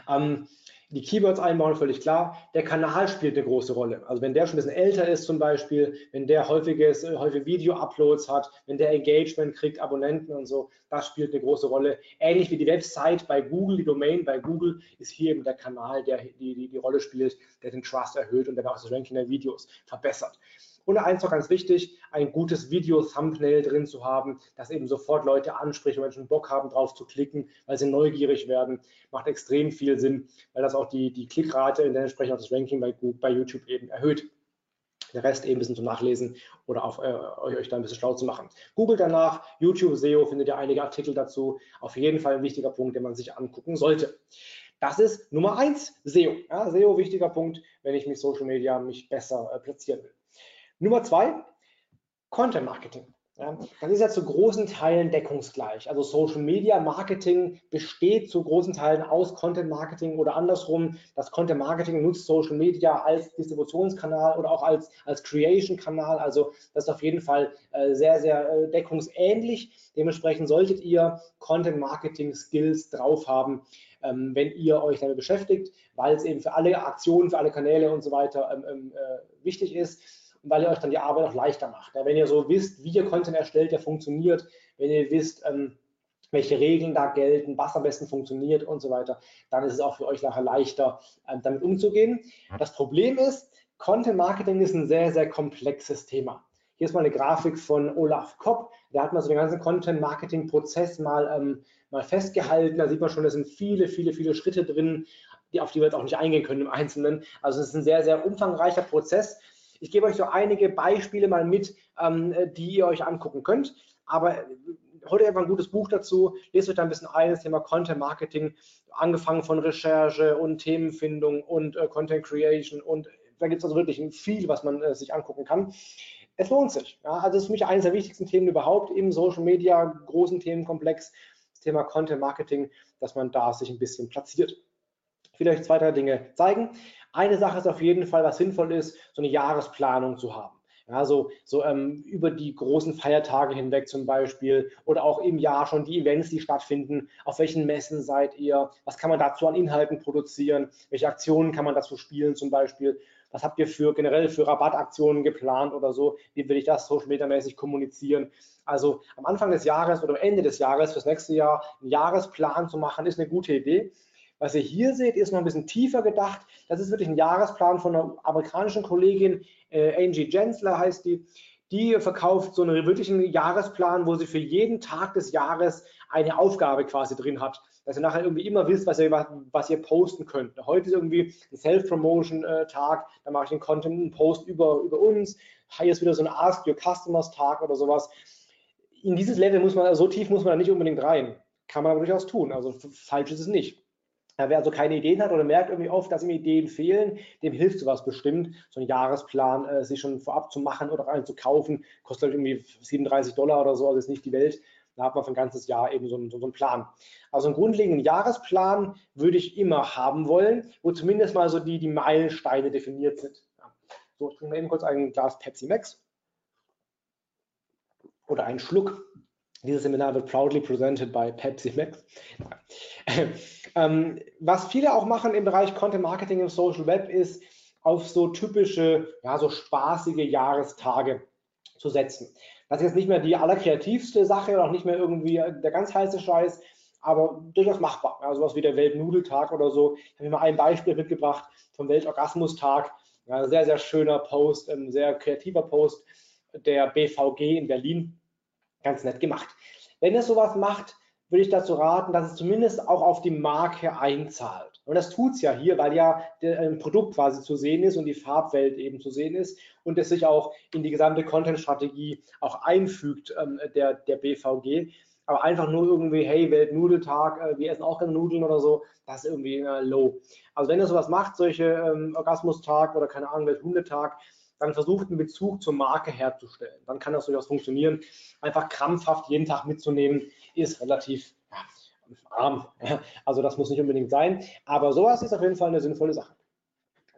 Ähm, die Keywords einbauen, völlig klar. Der Kanal spielt eine große Rolle. Also wenn der schon ein bisschen älter ist zum Beispiel, wenn der häufiges, äh, häufige Video-Uploads hat, wenn der Engagement kriegt, Abonnenten und so, das spielt eine große Rolle. Ähnlich wie die Website bei Google, die Domain bei Google, ist hier eben der Kanal, der die, die, die Rolle spielt, der den Trust erhöht und der auch das Ranking der Videos verbessert. Und eins noch ganz wichtig, ein gutes Video-Thumbnail drin zu haben, das eben sofort Leute anspricht und Menschen Bock haben, drauf zu klicken, weil sie neugierig werden, macht extrem viel Sinn, weil das auch die, die Klickrate und entsprechend auch das Ranking bei, bei YouTube eben erhöht. Der Rest eben ein bisschen zum Nachlesen oder auf, äh, euch da ein bisschen schlau zu machen. Google danach, YouTube SEO, findet ihr einige Artikel dazu. Auf jeden Fall ein wichtiger Punkt, den man sich angucken sollte. Das ist Nummer eins, SEO. Ja, SEO, wichtiger Punkt, wenn ich mich Social Media mich besser äh, platzieren will. Nummer zwei, Content Marketing. Das ist ja zu großen Teilen deckungsgleich. Also Social Media Marketing besteht zu großen Teilen aus Content Marketing oder andersrum. Das Content Marketing nutzt Social Media als Distributionskanal oder auch als, als Creation-Kanal. Also das ist auf jeden Fall äh, sehr, sehr äh, deckungsähnlich. Dementsprechend solltet ihr Content Marketing Skills drauf haben, ähm, wenn ihr euch damit beschäftigt, weil es eben für alle Aktionen, für alle Kanäle und so weiter ähm, ähm äh, wichtig ist und weil ihr euch dann die Arbeit auch leichter macht. Ja, wenn ihr so wisst, wie ihr Content erstellt, der funktioniert, wenn ihr wisst, ähm, welche Regeln da gelten, was am besten funktioniert und so weiter, dann ist es auch für euch nachher leichter, ähm, damit umzugehen. Das Problem ist, Content Marketing ist ein sehr, sehr komplexes Thema. Hier ist mal eine Grafik von Olaf Kopp. Der hat mal so den ganzen Content-Marketing-Prozess mal, ähm, mal festgehalten. Da sieht man schon, da sind viele, viele, viele Schritte drin, die, auf die wir jetzt auch nicht eingehen können im Einzelnen. Also es ist ein sehr, sehr umfangreicher Prozess. Ich gebe euch so einige Beispiele mal mit, ähm, die ihr euch angucken könnt. Aber äh, heute einfach ein gutes Buch dazu. Lest euch da ein bisschen ein, das Thema Content Marketing, angefangen von Recherche und Themenfindung und äh, Content Creation. Und da gibt es also wirklich viel, was man äh, sich angucken kann. Es lohnt sich. Ja? Also es ist für mich eines der wichtigsten Themen überhaupt im Social Media, großen Themenkomplex, das Thema Content Marketing, dass man da sich ein bisschen platziert. Will euch zwei, drei Dinge zeigen. Eine Sache ist auf jeden Fall, was sinnvoll ist, so eine Jahresplanung zu haben. Ja, so, so ähm, über die großen Feiertage hinweg zum Beispiel oder auch im Jahr schon die Events, die stattfinden. Auf welchen Messen seid ihr? Was kann man dazu an Inhalten produzieren? Welche Aktionen kann man dazu spielen zum Beispiel? Was habt ihr für generell für Rabattaktionen geplant oder so? Wie will ich das social media mäßig kommunizieren? Also am Anfang des Jahres oder am Ende des Jahres fürs nächste Jahr einen Jahresplan zu machen, ist eine gute Idee. Was ihr hier seht, ist noch ein bisschen tiefer gedacht. Das ist wirklich ein Jahresplan von einer amerikanischen Kollegin, äh, Angie Jensler heißt die. Die verkauft so einen wirklichen Jahresplan, wo sie für jeden Tag des Jahres eine Aufgabe quasi drin hat. Dass ihr nachher irgendwie immer wisst, was ihr, was ihr posten könnt. Heute ist irgendwie ein Self-Promotion-Tag, da mache ich einen Content, einen Post über, über uns. Hier ist wieder so ein Ask Your Customers-Tag oder sowas. In dieses Level muss man, so tief muss man da nicht unbedingt rein. Kann man aber durchaus tun. Also falsch ist es nicht. Wer also keine Ideen hat oder merkt irgendwie oft, dass ihm Ideen fehlen, dem hilft sowas bestimmt, so einen Jahresplan äh, sich schon vorab zu machen oder einen zu kaufen, kostet halt irgendwie 37 Dollar oder so, also ist nicht die Welt. Da hat man für ein ganzes Jahr eben so einen, so einen Plan. Also einen grundlegenden Jahresplan würde ich immer haben wollen, wo zumindest mal so die, die Meilensteine definiert sind. Ja. So, ich trinke mal eben kurz ein Glas Pepsi Max oder einen Schluck. Dieses Seminar wird proudly presented by Pepsi Max. (laughs) ähm, was viele auch machen im Bereich Content Marketing im Social Web ist, auf so typische, ja, so spaßige Jahrestage zu setzen. Das ist jetzt nicht mehr die allerkreativste Sache oder auch nicht mehr irgendwie der ganz heiße Scheiß, aber durchaus machbar. Ja, sowas wie der Weltnudeltag oder so. Ich habe mir mal ein Beispiel mitgebracht vom Weltorgasmustag. Ja, sehr, sehr schöner Post, ein sehr kreativer Post der BVG in Berlin ganz nett gemacht. Wenn ihr sowas macht, würde ich dazu raten, dass es zumindest auch auf die Marke einzahlt. Und das tut es ja hier, weil ja ein Produkt quasi zu sehen ist und die Farbwelt eben zu sehen ist und es sich auch in die gesamte Content-Strategie auch einfügt, ähm, der, der BVG. Aber einfach nur irgendwie, hey, Weltnudeltag, äh, wir essen auch gerne Nudeln oder so, das ist irgendwie äh, low. Also wenn ihr sowas macht, solche ähm, Orgasmustag oder keine Ahnung, Welthundetag, dann versucht einen Bezug zur Marke herzustellen. Dann kann das durchaus funktionieren. Einfach krampfhaft jeden Tag mitzunehmen, ist relativ ja, arm. (laughs) Also das muss nicht unbedingt sein. Aber sowas ist auf jeden Fall eine sinnvolle Sache.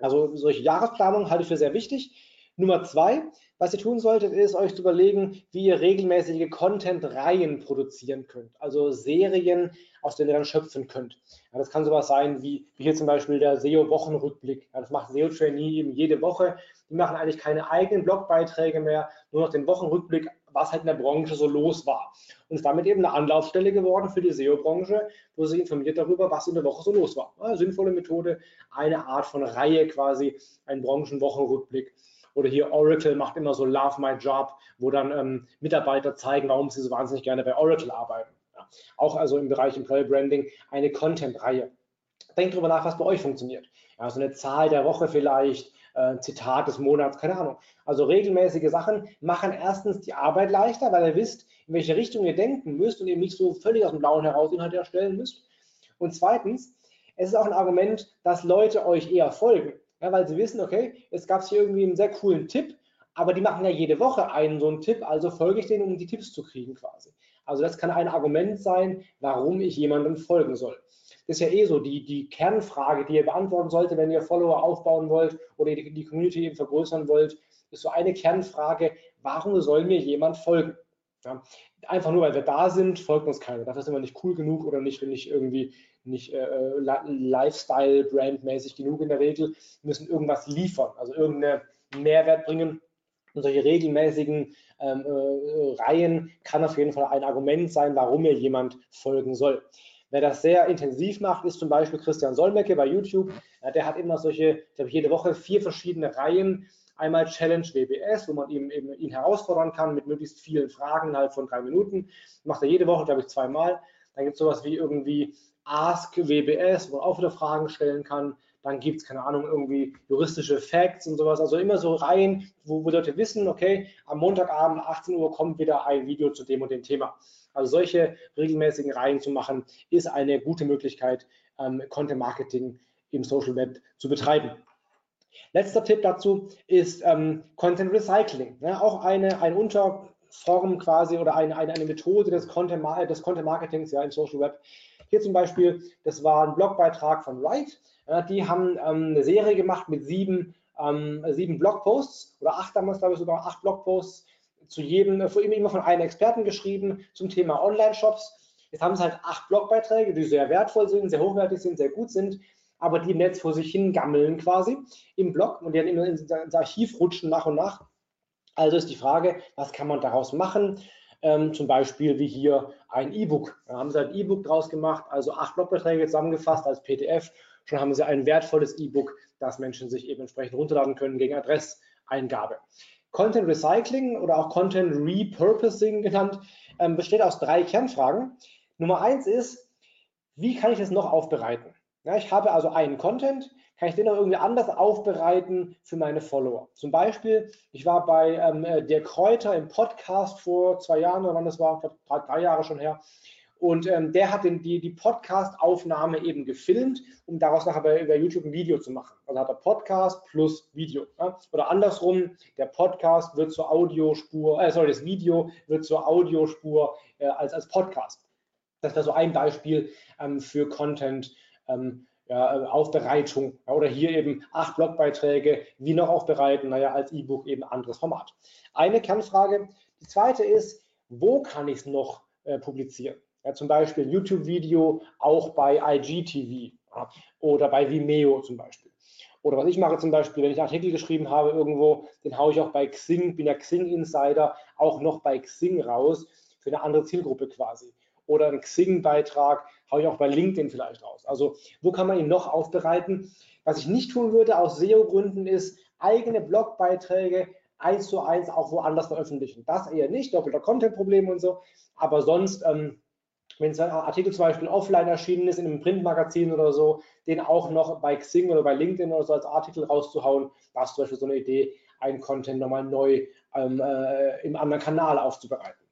Also solche Jahresplanung halte ich für sehr wichtig. Nummer zwei, was ihr tun solltet, ist euch zu überlegen, wie ihr regelmäßige Content-Reihen produzieren könnt. Also Serien, aus denen ihr dann schöpfen könnt. Ja, das kann sowas sein wie, wie hier zum Beispiel der SEO-Wochenrückblick. Ja, das macht SEO-Trainee eben jede Woche. Die machen eigentlich keine eigenen Blogbeiträge mehr, nur noch den Wochenrückblick, was halt in der Branche so los war. Und ist damit eben eine Anlaufstelle geworden für die SEO-Branche, wo sie informiert darüber, was in der Woche so los war. Ja, sinnvolle Methode, eine Art von Reihe quasi, ein Branchenwochenrückblick. Oder hier Oracle macht immer so Love My Job, wo dann ähm, Mitarbeiter zeigen, warum sie so wahnsinnig gerne bei Oracle arbeiten. Ja. Auch also im Bereich Employer Branding eine Content-Reihe. Denkt darüber nach, was bei euch funktioniert. Ja, so eine Zahl der Woche vielleicht, äh, Zitat des Monats, keine Ahnung. Also regelmäßige Sachen machen erstens die Arbeit leichter, weil ihr wisst, in welche Richtung ihr denken müsst und eben nicht so völlig aus dem Blauen heraus Inhalte erstellen müsst. Und zweitens, es ist auch ein Argument, dass Leute euch eher folgen. Ja, weil sie wissen, okay, jetzt gab es hier irgendwie einen sehr coolen Tipp, aber die machen ja jede Woche einen so einen Tipp, also folge ich denen, um die Tipps zu kriegen quasi. Also das kann ein Argument sein, warum ich jemandem folgen soll. Ist ja eh so die, die Kernfrage, die ihr beantworten solltet, wenn ihr Follower aufbauen wollt oder die, die Community eben vergrößern wollt, ist so eine Kernfrage, warum soll mir jemand folgen? Ja, einfach nur, weil wir da sind, folgt uns keiner. Dafür sind wir nicht cool genug oder nicht, nicht irgendwie nicht äh, äh Lifestyle-Brand-mäßig genug in der Regel, müssen irgendwas liefern, also irgendeinen Mehrwert bringen. Und solche regelmäßigen ähm, äh, Reihen kann auf jeden Fall ein Argument sein, warum mir jemand folgen soll. Wer das sehr intensiv macht, ist zum Beispiel Christian Solmecke bei YouTube. Ja, der hat immer solche, ich glaube, jede Woche vier verschiedene Reihen. Einmal Challenge WBS, wo man ihm, eben ihn herausfordern kann mit möglichst vielen Fragen innerhalb von drei Minuten. Macht er jede Woche, glaube ich, zweimal. Dann gibt es sowas wie irgendwie Ask WBS, wo man auch wieder Fragen stellen kann. Dann gibt es, keine Ahnung, irgendwie juristische Facts und sowas. Also immer so Reihen, wo, wo Leute wissen, okay, am Montagabend 18 Uhr kommt wieder ein Video zu dem und dem Thema. Also solche regelmäßigen Reihen zu machen, ist eine gute Möglichkeit, ähm, Content Marketing im Social Web zu betreiben. Letzter Tipp dazu ist ähm, Content Recycling. Ja, auch eine, eine Unterform quasi oder eine, eine, eine Methode des Content, des Content Marketings ja, im Social Web, hier zum Beispiel, das war ein Blogbeitrag von Wright. Die haben ähm, eine Serie gemacht mit sieben, sieben Blogposts oder acht damals, glaube ich, sogar acht Blogposts zu jedem, äh, immer von einem Experten geschrieben zum Thema Online-Shops. Jetzt haben sie halt acht Blogbeiträge, die sehr wertvoll sind, sehr hochwertig sind, sehr gut sind, aber die im Netz vor sich hin gammeln quasi im Blog und die dann immer ins Archiv rutschen nach und nach. Also ist die Frage, was kann man daraus machen? ähm, zum Beispiel wie hier ein E-Book. Da haben sie ein E-Book draus gemacht, also acht Blogbeträge zusammengefasst als PDF. Schon haben sie ein wertvolles E-Book, das Menschen sich eben entsprechend runterladen können gegen Adresseingabe. Content Recycling oder auch Content Repurposing genannt, ähm, besteht aus drei Kernfragen. Nummer eins ist, wie kann ich das noch aufbereiten? Ja, ich habe also einen Content, kann ich den noch irgendwie anders aufbereiten für meine Follower. Zum Beispiel, ich war bei ähm, äh, der Kräuter im Podcast vor zwei Jahren, oder wann das war, drei, drei Jahre schon her. Und ähm, der hat den, die, die Podcast-Aufnahme eben gefilmt, um daraus nachher bei, bei, YouTube ein Video zu machen. Also hat er Podcast plus Video. Ja? Oder andersrum, der Podcast wird zur Audiospur, äh, sorry, das Video wird zur Audiospur äh, als, als Podcast. Das wäre so ein Beispiel ähm, für Content, ähm, ja, äh, Aufbereitung ja, oder hier eben acht Blogbeiträge, wie noch aufbereiten, naja, als E-Book eben anderes Format. Eine Kernfrage. Die zweite ist, wo kann ich es noch äh, publizieren? Ja, zum Beispiel YouTube-Video auch bei IGTV ja, oder bei Vimeo zum Beispiel. Oder was ich mache zum Beispiel, wenn ich einen Artikel geschrieben habe irgendwo, den haue ich auch bei Xing, bin ja Xing-Insider, auch noch bei Xing raus für eine andere Zielgruppe quasi oder einen Xing-Beitrag haue ich auch bei LinkedIn vielleicht raus. Also wo kann man ihn noch aufbereiten? Was ich nicht tun würde aus SEO-Gründen ist, eigene Blogbeiträge eins zu eins auch woanders veröffentlichen. Das eher nicht, doppelter Content-Problem und so. Aber sonst ähm, wenn ein Artikel zum Beispiel offline erschienen ist, in einem Printmagazin oder so, den auch noch bei Xing oder bei LinkedIn oder so als Artikel rauszuhauen, da ist zum Beispiel so eine Idee, einen Content nochmal neu ähm, äh, im anderen Kanal aufzubereiten.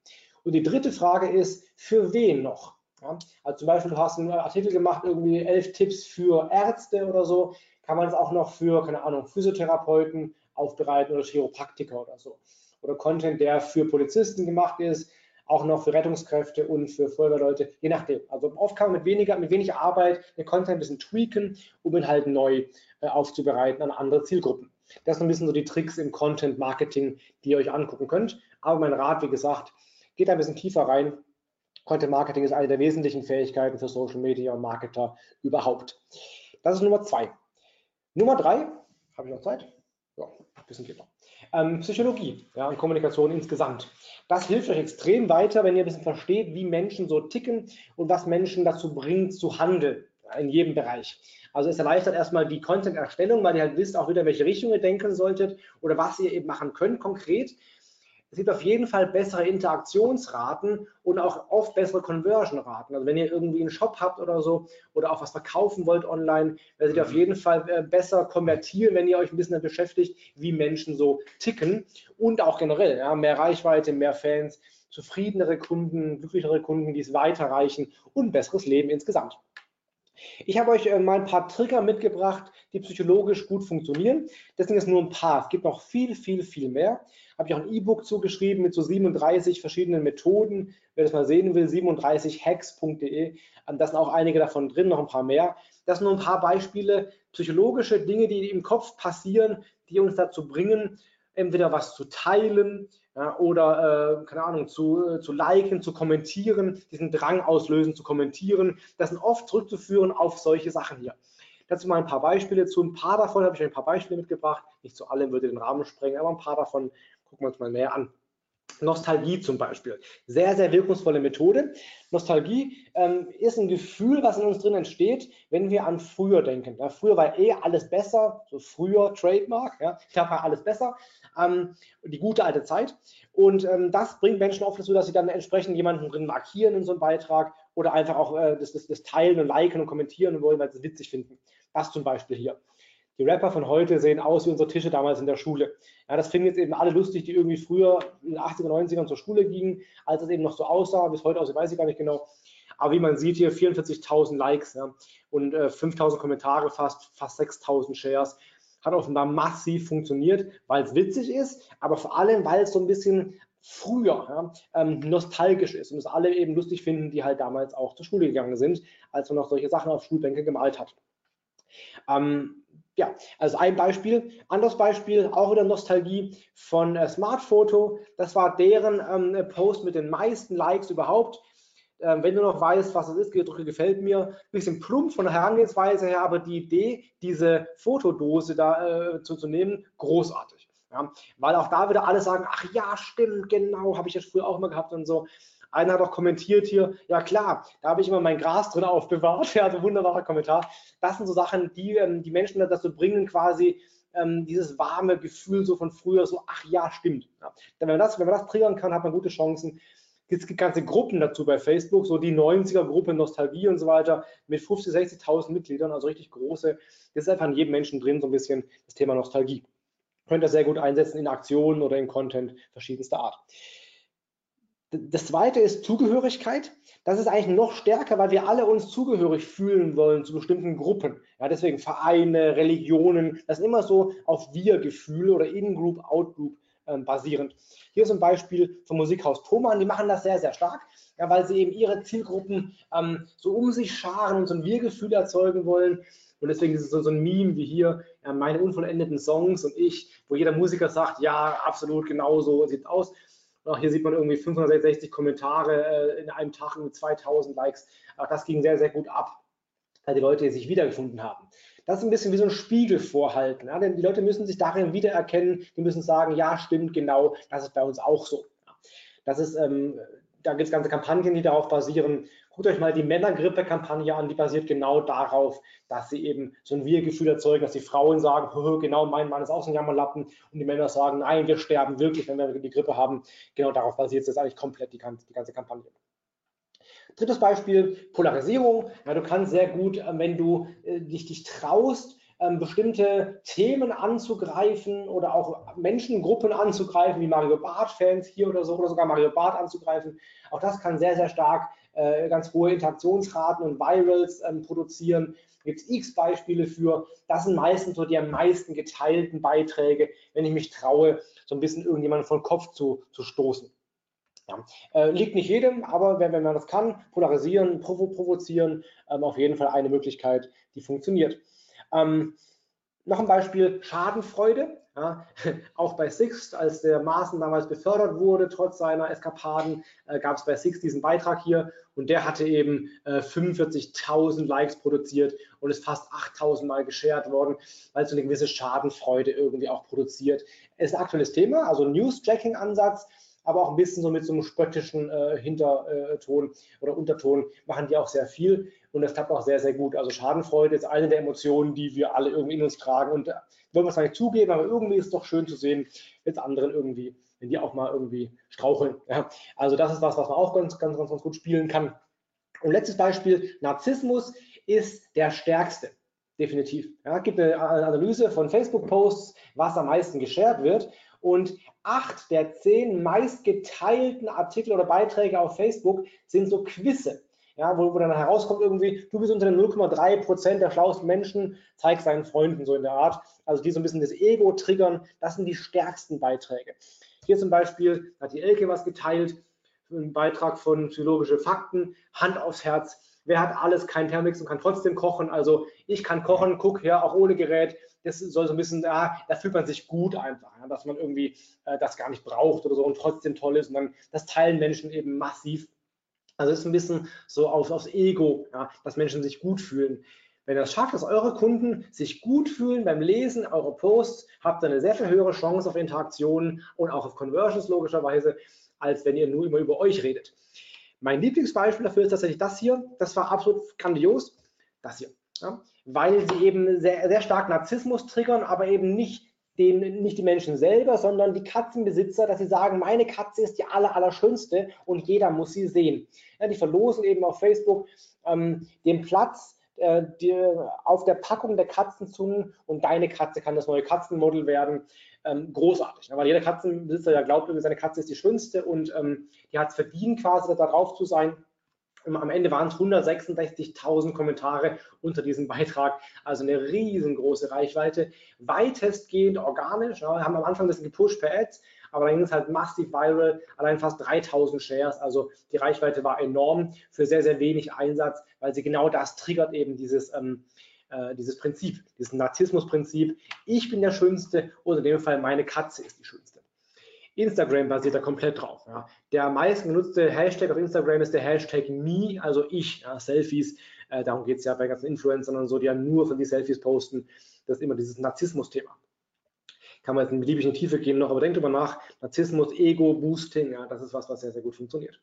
Und die dritte Frage ist, für wen noch? Ja, also zum Beispiel, du hast einen Artikel gemacht, irgendwie elf Tipps für Ärzte oder so, kann man es auch noch für, keine Ahnung, Physiotherapeuten aufbereiten oder Chiropraktiker oder so. Oder Content, der für Polizisten gemacht ist, auch noch für Rettungskräfte und für Feuerwehrleute, je nachdem. Also kann man mit weniger, mit weniger Arbeit den Content ein bisschen tweaken, um ihn halt neu äh, aufzubereiten an andere Zielgruppen. Das sind ein bisschen so die Tricks im Content Marketing, die ihr euch angucken könnt. Aber mein Rat, wie gesagt, geht ein bisschen tiefer rein. Content Marketing ist eine der wesentlichen Fähigkeiten für Social Media und Marketer überhaupt. Das ist Nummer zwei. Nummer drei, habe ich noch Zeit? Ja, ein bisschen geht noch. Ähm, Psychologie ja, und Kommunikation insgesamt. Das hilft euch extrem weiter, wenn ihr ein bisschen versteht, wie Menschen so ticken und was Menschen dazu bringt, zu handeln in jedem Bereich. Also es erleichtert erstmal die Content-Erstellung, weil ihr halt wisst auch wieder, welche Richtung ihr denken solltet oder was ihr eben machen könnt konkret. Es gibt auf jeden Fall bessere Interaktionsraten und auch oft bessere Conversion-Raten. Also wenn ihr irgendwie einen Shop habt oder so oder auch was verkaufen wollt online, werdet ihr auf mhm. jeden Fall äh, besser konvertieren, wenn ihr euch ein bisschen damit beschäftigt, wie Menschen so ticken und auch generell ja, mehr Reichweite, mehr Fans, zufriedenere Kunden, glücklichere Kunden, die es weiterreichen und besseres Leben insgesamt. Ich habe euch äh, mal ein paar Trigger mitgebracht, die psychologisch gut funktionieren. Das sind jetzt nur ein paar. Es gibt noch viel, viel, viel mehr. Habe ich auch ein E-Book zugeschrieben mit so 37 verschiedenen Methoden. Wer das mal sehen will, 37hacks.de. Ähm, da sind auch einige davon drin, noch ein paar mehr. Das sind nur ein paar Beispiele, psychologische Dinge, die im Kopf passieren, die uns dazu bringen, entweder was zu teilen ja, oder, äh, keine Ahnung, zu, äh, zu liken, zu kommentieren, diesen Drang auslösen, zu kommentieren. Das sind oft zurückzuführen auf solche Sachen hier. Dazu mal ein paar Beispiele zu. Ein paar davon habe ich ein paar Beispiele mitgebracht. Nicht zu allem würde den Rahmen sprengen, aber ein paar davon gucken wir uns mal näher an. Nostalgie zum Beispiel. Sehr, sehr wirkungsvolle Methode. Nostalgie ähm, ist ein Gefühl, was in uns drin entsteht, wenn wir an früher denken. Ja, früher war eh alles besser, so früher Trademark, ja, da war alles besser, ähm, die gute alte Zeit. Und ähm, das bringt Menschen oft dazu, dass sie dann entsprechend jemanden drin markieren in so einem Beitrag oder einfach auch äh, das, das, das teilen und liken und kommentieren wollen, weil sie es witzig finden. Das zum Beispiel hier. Die Rapper von heute sehen aus wie unsere Tische damals in der Schule. Ja, das finden jetzt eben alle lustig, die irgendwie früher in den 80er, 90ern zur Schule gingen, als es eben noch so aussah, bis heute aussieht, weiß ich gar nicht genau. Aber wie man sieht hier 44.000 Likes ja, und äh, 5.000 Kommentare, fast, fast 6.000 Shares. Hat offenbar massiv funktioniert, weil es witzig ist, aber vor allem, weil es so ein bisschen früher ja, ähm, nostalgisch ist und es alle eben lustig finden, die halt damals auch zur Schule gegangen sind, als man noch solche Sachen auf Schulbänke gemalt hat. Ähm, ja, also ein Beispiel. Anderes Beispiel, auch wieder Nostalgie von äh, Smartphoto. Das war deren ähm, Post mit den meisten Likes überhaupt. Ähm, wenn du noch weißt, was das ist, drücke gefällt mir. Bisschen plump von der Herangehensweise her, aber die Idee, diese Fotodose da äh, zu, zu nehmen, großartig. Ja, weil auch da wieder alle sagen, ach ja, stimmt, genau, habe ich ja früher auch mal gehabt und so. Einer hat auch kommentiert hier, ja klar, da habe ich immer mein Gras drin aufbewahrt. (laughs) Ja, also wunderbarer Kommentar. Das sind so Sachen, die ähm, die Menschen dazu bringen, quasi ähm, dieses warme Gefühl so von früher, so, ach ja, stimmt. Ja. Wenn, man das, wenn man das triggern kann, hat man gute Chancen. Es gibt ganze Gruppen dazu bei Facebook, so die 90er-Gruppe Nostalgie und so weiter, mit 50.000, 60.000 Mitgliedern, also richtig große. Das ist einfach in jedem Menschen drin, so ein bisschen das Thema Nostalgie. Könnt ihr sehr gut einsetzen in Aktionen oder in Content verschiedenster Art. Das zweite ist Zugehörigkeit. Das ist eigentlich noch stärker, weil wir alle uns zugehörig fühlen wollen zu bestimmten Gruppen. Ja, deswegen Vereine, Religionen, das ist immer so auf Wir-Gefühl oder In-Group, Out-Group ähm, basierend. Hier ist ein Beispiel vom Musikhaus Thomann, die machen das sehr, sehr stark, ja, weil sie eben ihre Zielgruppen ähm, so um sich scharen und so ein Wir-Gefühl erzeugen wollen. Und deswegen ist es so, so ein Meme wie hier, ja, meine unvollendeten Songs und ich, wo jeder Musiker sagt, ja, absolut genau so sieht es aus. Auch hier sieht man irgendwie 560 Kommentare äh, in einem Tag mit 2000 Likes. Auch das ging sehr, sehr gut ab, weil die Leute sich wiedergefunden haben. Das ist ein bisschen wie so ein Spiegel vorhalten. Ja? Denn die Leute müssen sich darin wiedererkennen, die müssen sagen, ja, stimmt, genau, das ist bei uns auch so. Das ist, ähm, da gibt es ganze Kampagnen, die darauf basieren, Guckt euch mal die Männergrippe-Kampagne an, die basiert genau darauf, dass sie eben so ein Wir-Gefühl erzeugen, dass die Frauen sagen, genau, mein Mann ist auch so ein Jammerlappen und die Männer sagen, nein, wir sterben wirklich, wenn wir die Grippe haben. Genau darauf basiert es eigentlich komplett die ganze, die ganze Kampagne. Drittes Beispiel, Polarisierung. Ja, du kannst sehr gut, äh, wenn du äh, dich, dich traust, ähm, bestimmte Themen anzugreifen oder auch Menschengruppen anzugreifen, wie Mario Barth-Fans hier oder so, oder sogar Mario Barth anzugreifen. Auch das kann sehr, sehr stark äh, ganz hohe Interaktionsraten und Virals ähm, produzieren. Da gibt es x Beispiele für. Das sind meistens so die am meisten geteilten Beiträge, wenn ich mich traue, so ein bisschen irgendjemanden von Kopf zu, zu stoßen. Ja. Äh, liegt nicht jedem, aber wenn, wenn, man das kann, polarisieren, provo provozieren, ähm, auf jeden Fall eine Möglichkeit, die funktioniert. Ähm, noch ein Beispiel, Schadenfreude. Ja, (laughs) auch bei Sixt, als der Maaßen damals befördert wurde, trotz seiner Eskapaden, äh, gab es bei Sixt diesen Beitrag hier und der hatte eben äh, 45.000 Likes produziert und ist fast 8.000 Mal geshared worden, weil es so eine gewisse Schadenfreude irgendwie auch produziert. Es ist ein aktuelles Thema, also News-Tracking-Ansatz, aber auch ein bisschen so mit so einem spöttischen äh, Hinterton oder Unterton machen die auch sehr viel und das klappt auch sehr, sehr gut. Also Schadenfreude ist eine der Emotionen, die wir alle irgendwie in uns tragen und äh, wollen wir es nicht zugeben, aber irgendwie ist es doch schön zu sehen, wenn es anderen irgendwie, wenn die auch mal irgendwie straucheln. Ja. Also das ist was, was man auch ganz, ganz, ganz, ganz gut spielen kann. Und letztes Beispiel, Narzissmus ist der stärkste definitiv. Ja, gibt eine Analyse von Facebook-Posts, was am meisten geshared wird. Und acht der zehn meistgeteilten Artikel oder Beiträge auf Facebook sind so Quizze. Ja, wo, wo dann herauskommt irgendwie, du bist unter den 0,3 Prozent der schlauesten Menschen, zeig seinen Freunden so in der Art. Also die so ein bisschen das Ego triggern, das sind die stärksten Beiträge. Hier zum Beispiel hat die Elke was geteilt, ein Beitrag von psychologische Fakten, Hand aufs Herz. Wer hat alles, kein Thermix und kann trotzdem kochen? Also ich kann kochen, guck ja, auch ohne Gerät das soll so ein bisschen, ja, da fühlt man sich gut einfach, ja, dass man irgendwie äh, das gar nicht braucht oder so und trotzdem toll ist. Und dann, das teilen Menschen eben massiv. Also es ist ein bisschen so auf, aufs Ego, ja, dass Menschen sich gut fühlen. Wenn ihr es schafft, dass eure Kunden sich gut fühlen beim Lesen eurer Posts, habt ihr eine sehr viel höhere Chance auf Interaktionen und auch auf Conversions logischerweise, als wenn ihr nur immer über euch redet. Mein Lieblingsbeispiel dafür ist tatsächlich das hier. Das war absolut grandios. Das hier. Ja weil sie eben sehr, sehr stark Narzissmus triggern, aber eben nicht, den, nicht die Menschen selber, sondern die Katzenbesitzer, dass sie sagen, meine Katze ist die aller, allerschönste und jeder muss sie sehen. Ja, die verlosen eben auf Facebook ähm, den Platz äh, die, auf der Packung der Katzenzungen und deine Katze kann das neue Katzenmodel werden. Ähm, großartig, ne? weil jeder Katzenbesitzer ja glaubt, seine Katze ist die schönste und ähm, die hat es verdient, quasi da drauf zu sein am Ende waren es 166.000 Kommentare unter diesem Beitrag, also eine riesengroße Reichweite, weitestgehend organisch. Ja, wir haben am Anfang ein bisschen gepusht per Ads, aber dann ging es halt massiv viral, allein fast 3000 Shares. Also die Reichweite war enorm für sehr, sehr wenig Einsatz, weil sie genau das triggert eben dieses, ähm, äh, dieses Prinzip, dieses Narzissmus-Prinzip. Ich bin der Schönste und in dem Fall meine Katze ist die Schönste. Instagram basiert da komplett drauf. Ja. Der am meisten genutzte Hashtag auf Instagram ist der Hashtag Me, also ich, ja, Selfies. Äh, darum geht es ja bei ganzen Influencern und so, die ja nur von die Selfies posten. Das ist immer dieses Narzissmus-Thema. Kann man jetzt in beliebige Tiefe gehen noch, aber denkt drüber nach. Narzissmus, Ego, Boosting, ja, das ist was, was sehr, sehr gut funktioniert.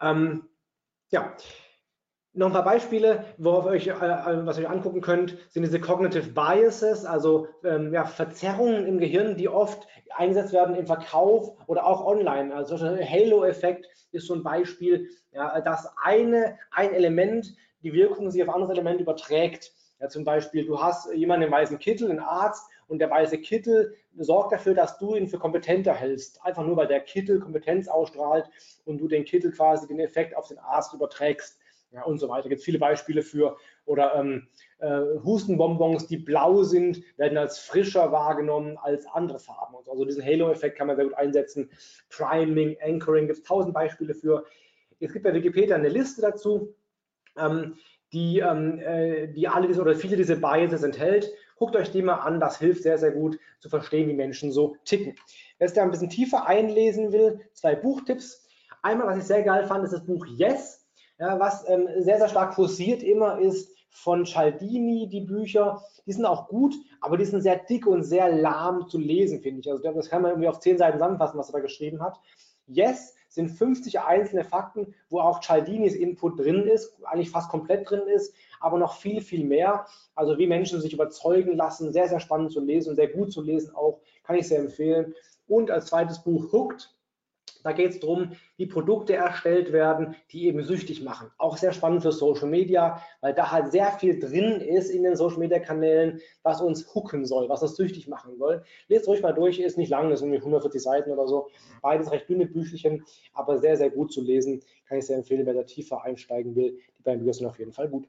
Ähm, ja, noch ein paar Beispiele, worauf euch, äh, äh, was ihr euch angucken könnt, sind diese Cognitive Biases, also ähm, ja, Verzerrungen im Gehirn, die oft eingesetzt werden im Verkauf oder auch online. Also Halo-Effekt ist so ein Beispiel, ja, dass eine, ein Element die Wirkung sich auf anderes Element überträgt. Ja, zum Beispiel, du hast jemanden im weißen Kittel, einen Arzt, und der weiße Kittel sorgt dafür, dass du ihn für kompetenter hältst. Einfach nur, weil der Kittel Kompetenz ausstrahlt und du den Kittel quasi den Effekt auf den Arzt überträgst ja, und so weiter. Gibt es viele Beispiele für. Oder ähm, äh, Hustenbonbons, die blau sind, werden als frischer wahrgenommen als andere Farben. So. Also diesen Halo-Effekt kann man sehr gut einsetzen. Priming, Anchoring, gibt es tausend Beispiele für. Es gibt bei Wikipedia eine Liste dazu, ähm, die, ähm, äh, die alle diese oder viele diese Biases enthält. Guckt euch die mal an, das hilft sehr, sehr gut zu verstehen, wie Menschen so ticken. Wer es da ein bisschen tiefer einlesen will, zwei Buchtipps. Einmal, was ich sehr geil fand, ist das Buch Yes ja, was ähm, sehr, sehr stark forciert immer ist von Cialdini, die Bücher. Die sind auch gut, aber die sind sehr dick und sehr lahm zu lesen, finde ich. Also das kann man irgendwie auf zehn Seiten zusammenfassen, was er da geschrieben hat. Yes sind 50 einzelne Fakten, wo auch Cialdinis Input drin ist, eigentlich fast komplett drin ist, aber noch viel, viel mehr. Also wie Menschen sich überzeugen lassen, sehr, sehr spannend zu lesen sehr gut zu lesen auch, kann ich sehr empfehlen. Und als zweites Buch Hooked Da geht es darum, wie Produkte erstellt werden, die eben süchtig machen. Auch sehr spannend für Social Media, weil da halt sehr viel drin ist in den Social Media Kanälen, was uns hooken soll, was uns süchtig machen soll. Lest ruhig mal durch, ist nicht lang, das sind 140 Seiten oder so. Beides recht dünne Büchelchen, aber sehr, sehr gut zu lesen. Kann ich sehr empfehlen, wer da tiefer einsteigen will. Die beiden Bücher sind auf jeden Fall gut.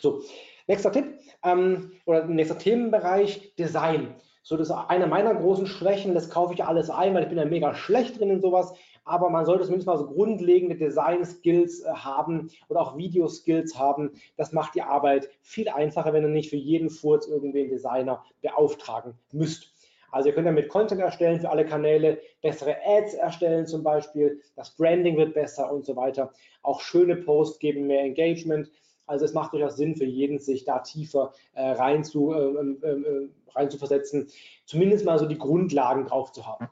So, nächster Tipp ähm, oder nächster Themenbereich, Design. So, das ist einer meiner großen Schwächen. Das kaufe ich alles ein, weil ich bin ja mega schlecht drin in sowas. Aber man sollte zumindest mal so grundlegende Design-Skills äh, haben oder auch Video-Skills haben. Das macht die Arbeit viel einfacher, wenn ihr nicht für jeden Furz irgendwie einen Designer beauftragen müsst. Also ihr könnt damit Content erstellen für alle Kanäle, bessere Ads erstellen zum Beispiel, das Branding wird besser und so weiter. Auch schöne Posts geben mehr Engagement. Also es macht durchaus Sinn für jeden, sich da tiefer äh, rein, zu, äh, ähm, ähm, äh, rein zu versetzen, zumindest mal so die Grundlagen drauf zu haben.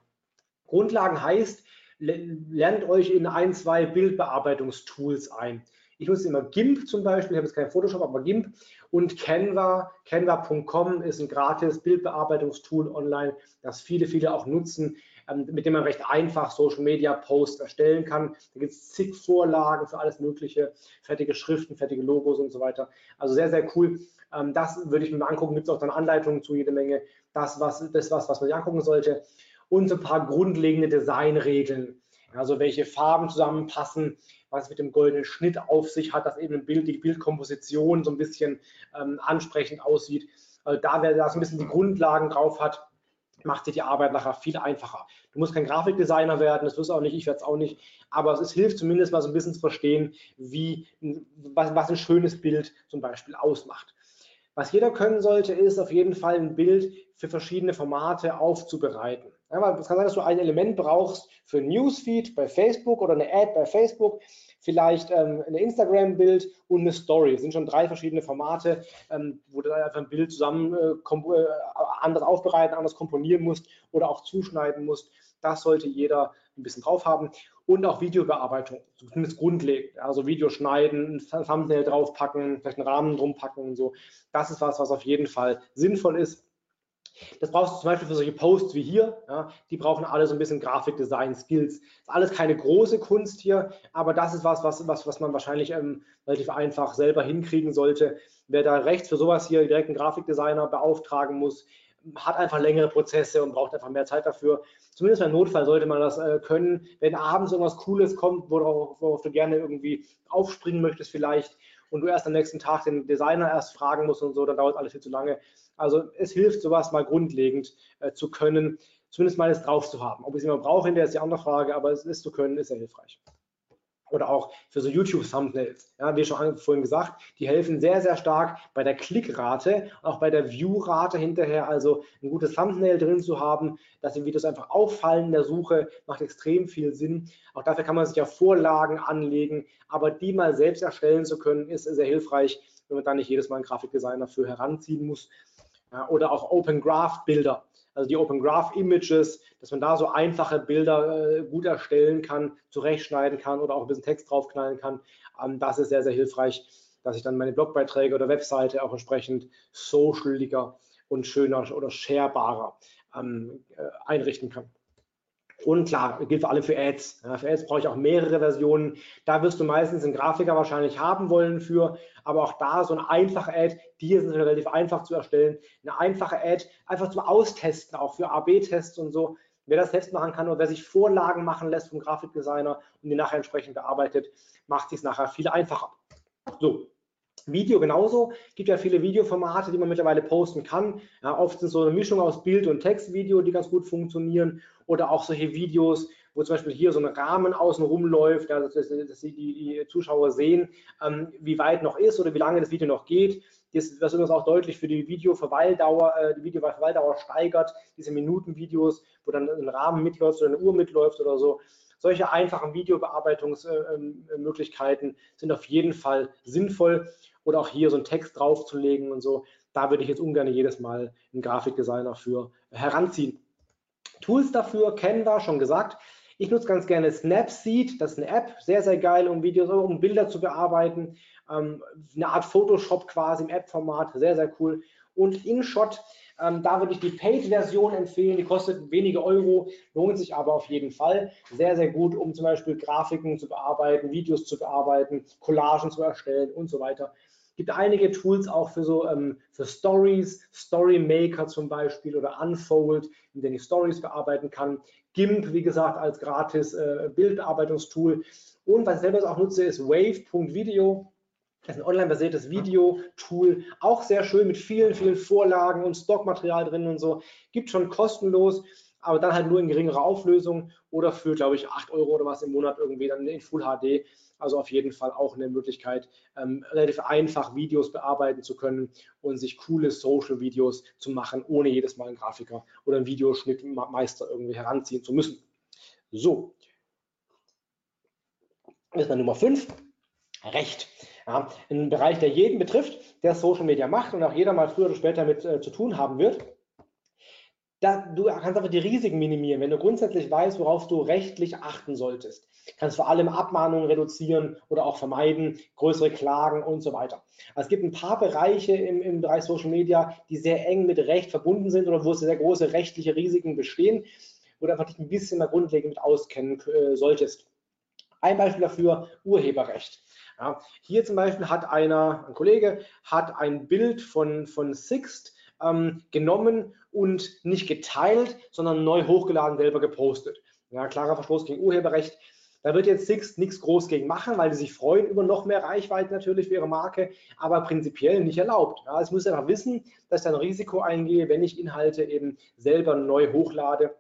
Grundlagen heißt, lernt euch in ein, zwei Bildbearbeitungstools ein. Ich nutze immer GIMP zum Beispiel, ich habe jetzt kein Photoshop, aber GIMP und Canva. Canva.com ist ein gratis Bildbearbeitungstool online, das viele, viele auch nutzen. Ähm, mit dem man recht einfach Social Media Posts erstellen kann. Da gibt es zig Vorlagen für alles Mögliche, fertige Schriften, fertige Logos und so weiter. Also sehr, sehr cool. Ähm, das würde ich mir mal angucken. Gibt es auch dann Anleitungen zu jede Menge. Das, was, das was, was man sich angucken sollte. Und so ein paar grundlegende Designregeln. Also welche Farben zusammenpassen, was mit dem goldenen Schnitt auf sich hat, dass eben Bild, die Bildkomposition so ein bisschen ähm, ansprechend aussieht. Also da, wer da so ein bisschen die Grundlagen drauf hat, macht dir die Arbeit nachher viel einfacher. Du musst kein Grafikdesigner werden, das wirst du auch nicht, ich werde es auch nicht, aber es, hilft zumindest mal so ein bisschen zu verstehen, wie, was, was ein schönes Bild zum Beispiel ausmacht. Was jeder können sollte, ist auf jeden Fall ein Bild für verschiedene Formate aufzubereiten. Ja, es kann sein, dass du ein Element brauchst für ein Newsfeed bei Facebook oder eine Ad bei Facebook vielleicht ähm, ein Instagram-Bild und eine Story. Das sind schon drei verschiedene Formate, ähm, wo du einfach ein Bild zusammen äh, äh, anders aufbereiten, anders komponieren musst oder auch zuschneiden musst. Das sollte jeder ein bisschen drauf haben. Und auch Videobearbeitung, zumindest grundlegend. Also Video schneiden, ein Thumbnail draufpacken, vielleicht einen Rahmen drum packen und so. Das ist was, was auf jeden Fall sinnvoll ist das brauchst du zum Beispiel für solche Posts wie hier. Ja, die brauchen alle so ein bisschen Grafikdesign, Skills. Ist alles keine große Kunst hier, aber das ist was, was, was, was man wahrscheinlich ähm, relativ einfach selber hinkriegen sollte. Wer da rechts für sowas hier direkt einen Grafikdesigner beauftragen muss, hat einfach längere Prozesse und braucht einfach mehr Zeit dafür. Zumindest im Notfall sollte man das äh, können. Wenn abends irgendwas Cooles kommt, worauf, worauf du gerne irgendwie aufspringen möchtest vielleicht und du erst am nächsten Tag den Designer erst fragen musst und so, dann dauert alles viel zu lange. Also es hilft, sowas mal grundlegend äh, zu können, zumindest mal es drauf zu haben. Ob ich es immer brauche, der ist die andere Frage, aber es ist zu können, ist sehr hilfreich. Oder auch für so YouTube-Thumbnails. Ja, wie schon vorhin gesagt, die helfen sehr, sehr stark bei der Klickrate, auch bei der View-Rate hinterher. Also ein gutes Thumbnail drin zu haben, dass die Videos einfach auffallen in der Suche, macht extrem viel Sinn. Auch dafür kann man sich ja Vorlagen anlegen, aber die mal selbst erstellen zu können, ist sehr hilfreich, wenn man da nicht jedes Mal einen Grafikdesigner für heranziehen muss oder auch Open Graph Bilder, also die Open Graph Images, dass man da so einfache Bilder äh, gut erstellen kann, zurechtschneiden kann oder auch ein bisschen Text draufknallen kann. Ähm, das ist sehr, sehr hilfreich, dass ich dann meine Blogbeiträge oder Webseite auch entsprechend socialiger und schöner oder sharebarer ähm, äh, einrichten kann. Und klar, gilt vor allem für Ads. Für Ads brauche ich auch mehrere Versionen. Da wirst du meistens einen Grafiker wahrscheinlich haben wollen für, aber auch da so eine einfache Ad, die ist relativ einfach zu erstellen. Eine einfache Ad einfach zum Austesten, auch für AB-Tests und so. Wer das selbst machen kann oder wer sich Vorlagen machen lässt vom Grafikdesigner und die nachher entsprechend bearbeitet, macht es nachher viel einfacher. So, Video genauso. Gibt ja viele Videoformate, die man mittlerweile posten kann. Ja, oft sind so eine Mischung aus Bild- und Textvideo, die ganz gut funktionieren. Oder auch solche Videos, wo zum Beispiel hier so ein Rahmen außen rumläuft, ja, dass, dass die, die, Zuschauer sehen, ähm, wie weit noch ist oder wie lange das Video noch geht. Das, was übrigens auch deutlich für die Videoverweildauer, äh, die Videoverweildauer steigert, diese Minutenvideos, wo dann ein Rahmen mitläuft oder eine Uhr mitläuft oder so. Solche einfachen Videobearbeitungsmöglichkeiten äh, sind auf jeden Fall sinnvoll oder auch hier so einen Text draufzulegen und so. Da würde ich jetzt ungern jedes Mal einen Grafikdesigner für heranziehen. Tools dafür kennen wir, schon gesagt. Ich nutze ganz gerne Snapseed, das ist eine App, sehr, sehr geil, um Videos, um Bilder zu bearbeiten. Ähm, eine Art Photoshop quasi im App-Format, sehr, sehr cool. und InShot. Ähm, da würde ich die Paid-Version empfehlen, die kostet wenige Euro, lohnt sich aber auf jeden Fall. Sehr, sehr gut, um zum Beispiel Grafiken zu bearbeiten, Videos zu bearbeiten, Collagen zu erstellen und so weiter. Es gibt einige Tools auch für so ähm, für Stories, Storymaker zum Beispiel oder Unfold, in denen ich Stories bearbeiten kann. GIMP, wie gesagt, als gratis äh, Bildbearbeitungstool. Und was ich selber auch nutze, ist wave.video. Das ist ein online-basiertes Video-Tool, auch sehr schön mit vielen, vielen Vorlagen und Stockmaterial drin und so. Gibt schon kostenlos, aber dann halt nur in geringerer Auflösung oder für, glaube ich, 8 Euro oder was im Monat irgendwie dann in Full HD. Also auf jeden Fall auch eine Möglichkeit, ähm, relativ einfach Videos bearbeiten zu können und sich coole Social-Videos zu machen, ohne jedes Mal einen Grafiker oder einen Videoschnittmeister irgendwie heranziehen zu müssen. So. Das ist dann Nummer 5. Recht. Ja, ein Bereich, der jeden betrifft, der Social Media macht und auch jeder mal früher oder später damit äh, zu tun haben wird. Da, du kannst aber die Risiken minimieren, wenn du grundsätzlich weißt, worauf du rechtlich achten solltest. Kannst vor allem Abmahnungen reduzieren oder auch vermeiden, größere Klagen und so weiter. Also es gibt ein paar Bereiche im, im Bereich Social Media, die sehr eng mit Recht verbunden sind oder wo sehr große rechtliche Risiken bestehen, wo du einfach dich ein bisschen mal grundlegend mit auskennen äh, solltest. Ein Beispiel dafür, Urheberrecht. Ja, hier zum Beispiel hat einer, ein Kollege, hat ein Bild von, von Sixt ähm, genommen und nicht geteilt, sondern neu hochgeladen, selber gepostet. Ja, klarer Verstoß gegen Urheberrecht. Da wird jetzt Sixt nichts groß gegen machen, weil die sich freuen über noch mehr Reichweite natürlich für ihre Marke, aber prinzipiell nicht erlaubt. Ja, es muss einfach wissen, dass ich ein Risiko eingehe, wenn ich Inhalte eben selber neu hochlade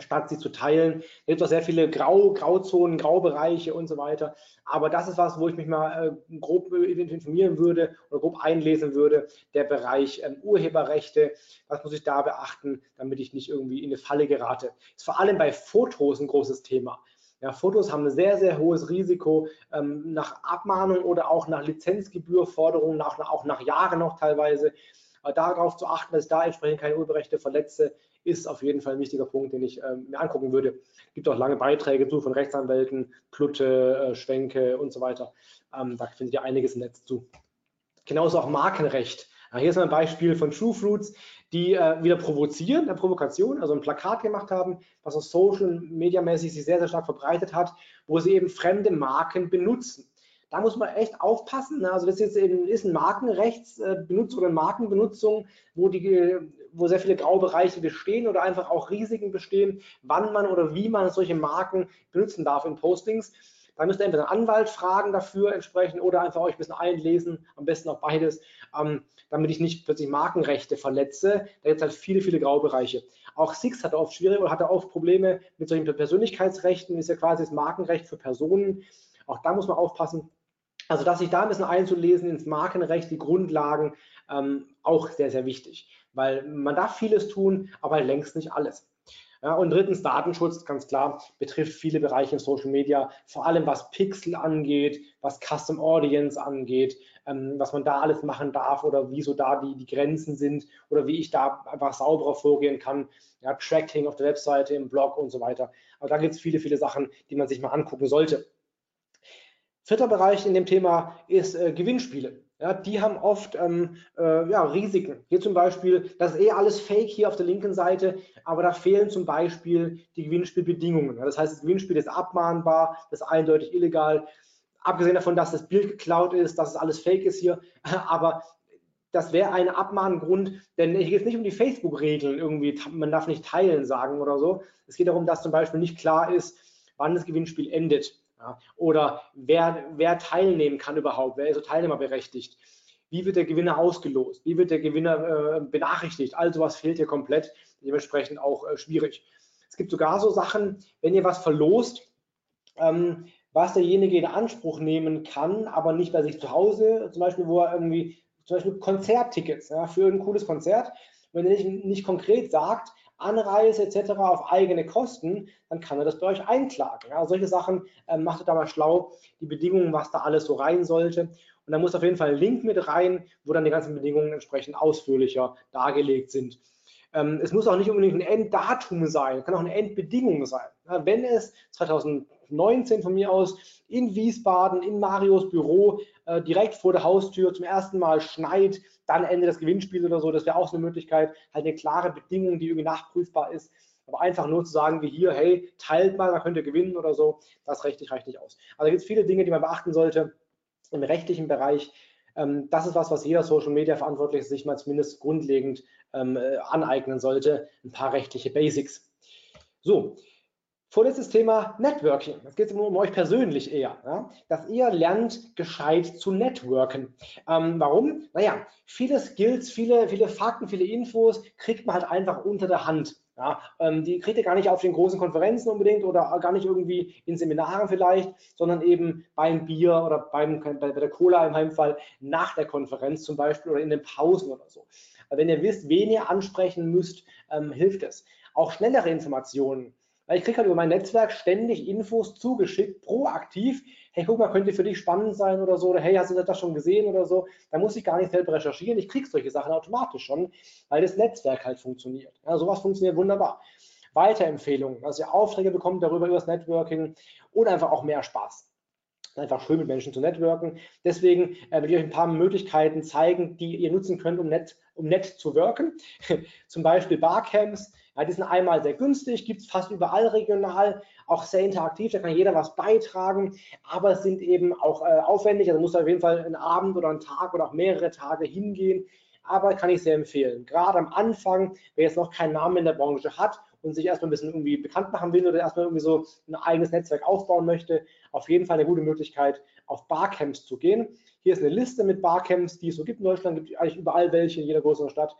statt sie zu teilen. Es gibt auch sehr viele Grau, Grauzonen, Graubereiche und so weiter. Aber das ist was, wo ich mich mal äh, grob informieren würde oder grob einlesen würde. Der Bereich ähm, Urheberrechte, was muss ich da beachten, damit ich nicht irgendwie in eine Falle gerate. Ist vor allem bei Fotos ein großes Thema. Ja, Fotos haben ein sehr, sehr hohes Risiko ähm, nach Abmahnung oder auch nach Lizenzgebührforderungen, nach, auch nach Jahren noch teilweise. Aber darauf zu achten, dass ich da entsprechend keine Urheberrechte verletze, ist auf jeden Fall ein wichtiger Punkt, den ich ähm, mir angucken würde. Es gibt auch lange Beiträge zu von Rechtsanwälten, Plutte, äh, Schwenke und so weiter. Ähm, da findet ihr einiges im Netz zu. Genauso auch Markenrecht. Ja, hier ist ein Beispiel von True Fruits, die äh, wieder provozieren, eine Provokation, also ein Plakat gemacht haben, was auf Social Media mäßig sich sehr, sehr stark verbreitet hat, wo sie eben fremde Marken benutzen. Da muss man echt aufpassen. Ne? Also das ist eben ist ein Markenrechtsbenutzung oder Markenbenutzung, wo die wo sehr viele Graubereiche bestehen oder einfach auch Risiken bestehen, wann man oder wie man solche Marken benutzen darf in Postings. Da müsst ihr entweder einen Anwalt fragen dafür entsprechend oder einfach euch ein bisschen einlesen, am besten auch beides, ähm, damit ich nicht plötzlich Markenrechte verletze. Da gibt es halt viele, viele Graubereiche. Auch Six hat oft schwierige oder hatte oft Probleme mit solchen Persönlichkeitsrechten, ist ja quasi das Markenrecht für Personen. Auch da muss man aufpassen. Also, dass sich da ein bisschen einzulesen ins Markenrecht, die Grundlagen, ähm, auch sehr, sehr wichtig weil man darf vieles tun, aber längst nicht alles. Ja, und drittens, Datenschutz, ganz klar, betrifft viele Bereiche in Social Media, vor allem was Pixel angeht, was Custom Audience angeht, ähm, was man da alles machen darf oder wieso da die, die Grenzen sind oder wie ich da einfach sauberer vorgehen kann. Ja, Tracking auf der Webseite, im Blog und so weiter. Aber da gibt es viele, viele Sachen, die man sich mal angucken sollte. Vierter Bereich in dem Thema ist äh, Gewinnspiele. Ja, die haben oft ähm, äh, ja, Risiken. Hier zum Beispiel, das ist eh alles Fake hier auf der linken Seite, aber da fehlen zum Beispiel die Gewinnspielbedingungen. Ja, das heißt, das Gewinnspiel ist abmahnbar, das ist eindeutig illegal. Abgesehen davon, dass das Bild geklaut ist, dass es alles Fake ist hier, (laughs) aber das wäre ein Abmahngrund, denn hier geht es nicht um die Facebook-Regeln irgendwie, man darf nicht teilen sagen oder so. Es geht darum, dass zum Beispiel nicht klar ist, wann das Gewinnspiel endet. Ja, oder wer, wer teilnehmen kann überhaupt, wer ist so teilnehmerberechtigt? Wie wird der Gewinner ausgelost? Wie wird der Gewinner äh, benachrichtigt? All sowas fehlt hier komplett, dementsprechend auch äh, schwierig. Es gibt sogar so Sachen, wenn ihr was verlost, ähm, was derjenige in Anspruch nehmen kann, aber nicht bei sich zu Hause, zum Beispiel, wo er irgendwie, zum Beispiel Konzerttickets ja, für ein cooles Konzert, wenn er nicht, nicht konkret sagt, Anreise etc. auf eigene Kosten, dann kann er das bei euch einklagen. Ja, solche Sachen äh, macht ihr da mal schlau, die Bedingungen, was da alles so rein sollte. Und da muss auf jeden Fall ein Link mit rein, wo dann die ganzen Bedingungen entsprechend ausführlicher dargelegt sind. Ähm, es muss auch nicht unbedingt ein Enddatum sein, kann auch eine Endbedingung sein. Ja, wenn es 2019 von mir aus in Wiesbaden, in Marios Büro, äh, direkt vor der Haustür zum ersten Mal schneit, dann Ende des Gewinnspiels oder so, das wäre auch so eine Möglichkeit, halt eine klare Bedingung, die irgendwie nachprüfbar ist. Aber einfach nur zu sagen, wie hier, hey, teilt mal, dann könnt ihr gewinnen oder so, das rechtlich reicht nicht aus. Also gibt es viele Dinge, die man beachten sollte im rechtlichen Bereich. Ähm, das ist was, was jeder Social Media Verantwortliche sich mal zumindest grundlegend ähm, äh, aneignen sollte. Ein paar rechtliche Basics. So, Vorletztes Thema Networking. Es geht um euch persönlich eher, ja? dass ihr lernt, gescheit zu networken. Ähm, warum? Naja, viele Skills, viele, viele Fakten, viele Infos kriegt man halt einfach unter der Hand. Ja, ähm, die kriegt ihr gar nicht auf den großen Konferenzen unbedingt oder gar nicht irgendwie in Seminaren vielleicht, sondern eben beim Bier oder beim, bei, bei der Cola im Heimfall nach der Konferenz zum Beispiel oder in den Pausen oder so. Aber wenn ihr wisst, wen ihr ansprechen müsst, ähm, hilft es. Auch schnellere Informationen weil ich kriege halt über mein Netzwerk ständig Infos zugeschickt, proaktiv. Hey, guck mal, könnte für dich spannend sein oder so. Oder hey, hast du das schon gesehen oder so? Da muss ich gar nicht selber recherchieren. Ich kriege solche Sachen automatisch schon, weil das Netzwerk halt funktioniert. Ja, sowas funktioniert wunderbar. Weiterempfehlungen, dass ihr Aufträge bekommt darüber, über das Networking und einfach auch mehr Spaß einfach schön mit Menschen zu networken. Deswegen äh, will ich euch ein paar Möglichkeiten zeigen, die ihr nutzen könnt, um nett, um nett zu wirken. (laughs) Zum Beispiel Barcamps. Ja, die sind einmal sehr günstig, gibt es fast überall regional, auch sehr interaktiv, da kann jeder was beitragen, aber es sind eben auch äh, aufwendig, also muss auf jeden Fall einen Abend oder einen Tag oder auch mehrere Tage hingehen, aber kann ich sehr empfehlen. Gerade am Anfang, wer jetzt noch keinen Namen in der Branche hat und sich erstmal ein bisschen irgendwie bekannt machen will oder erstmal irgendwie so ein eigenes Netzwerk aufbauen möchte, auf jeden Fall eine gute Möglichkeit, auf Barcamps zu gehen. Hier ist eine Liste mit Barcamps, die es so gibt in Deutschland, gibt eigentlich überall welche in jeder größeren Stadt,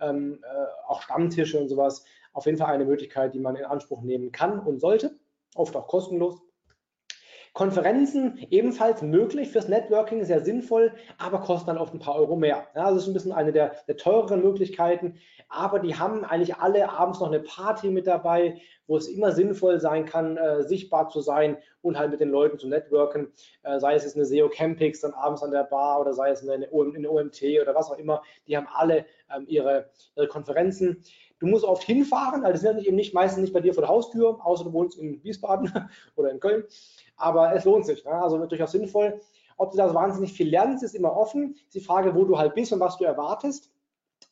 ähm, äh, auch Stammtische und sowas auf jeden Fall eine Möglichkeit, die man in Anspruch nehmen kann und sollte, oft auch kostenlos. Konferenzen ebenfalls möglich fürs Networking, sehr sinnvoll, aber kosten dann oft ein paar Euro mehr. Ja, das ist ein bisschen eine der, der, teureren Möglichkeiten, aber die haben eigentlich alle abends noch eine Party mit dabei, wo es immer sinnvoll sein kann, äh, sichtbar zu sein und halt mit den Leuten zu networken, äh, sei es jetzt eine SEO Campix dann abends an der Bar oder sei es eine, eine, OMT oder was auch immer, die haben alle ähm, ihre, ihre Konferenzen. Du musst oft hinfahren, also das sind eben nicht, meistens nicht bei dir vor der Haustür, außer du wohnst in Wiesbaden (laughs) oder in Köln. Aber es lohnt sich, ne? also durchaus sinnvoll. Ob du da wahnsinnig viel lernst, ist immer offen. die Frage, wo du halt bist und was du erwartest.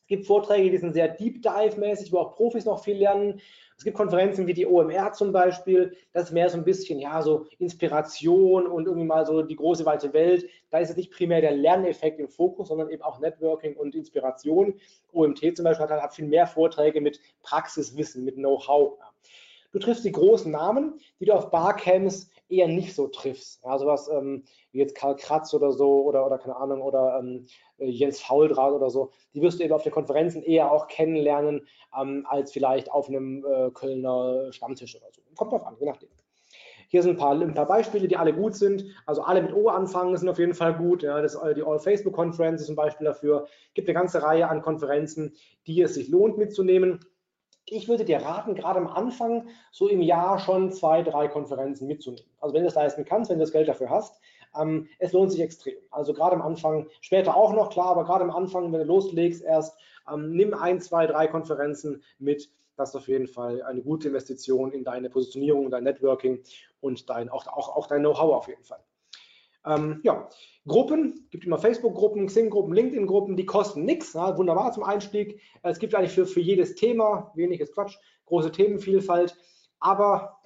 Es gibt Vorträge, die sind sehr Deep Dive-mäßig, wo auch Profis noch viel lernen. Es gibt Konferenzen wie die OMR zum Beispiel, das ist mehr so ein bisschen, ja, so Inspiration und irgendwie mal so die große weite Welt. Da ist es nicht primär der Lerneffekt im Fokus, sondern eben auch Networking und Inspiration. OMT zum Beispiel hat, hat viel mehr Vorträge mit Praxiswissen, mit Know-how. Du triffst die großen Namen, die du auf Barcamps eher nicht so triffst. Ja, sowas ähm, wie jetzt Karl Kratz oder so oder, oder keine Ahnung oder ähm, Jens Fauldraht oder so, die wirst du eben auf den Konferenzen eher auch kennenlernen, ähm, als vielleicht auf einem äh, Kölner Stammtisch oder so. Kommt drauf an, je nachdem. Hier sind ein paar, ein paar Beispiele, die alle gut sind. Also alle mit O anfangen sind auf jeden Fall gut. Ja, das, die All Facebook Conference ist ein Beispiel dafür. Es gibt eine ganze Reihe an Konferenzen, die es sich lohnt mitzunehmen. Ich würde dir raten, gerade am Anfang so im Jahr schon zwei, drei Konferenzen mitzunehmen. Also wenn du das leisten kannst, wenn du das Geld dafür hast, ähm, es lohnt sich extrem. Also gerade am Anfang, später auch noch klar, aber gerade am Anfang, wenn du loslegst, erst ähm, nimm ein, zwei, drei Konferenzen mit. Das ist auf jeden Fall eine gute Investition in deine Positionierung, dein Networking und dein, auch, auch, auch dein Know-how auf jeden Fall. Ähm, ja, Gruppen, gibt immer Facebook-Gruppen, Xing-Gruppen, LinkedIn-Gruppen, die kosten nichts, ja, wunderbar zum Einstieg. Es gibt eigentlich für, für jedes Thema, weniges Quatsch, große Themenvielfalt, aber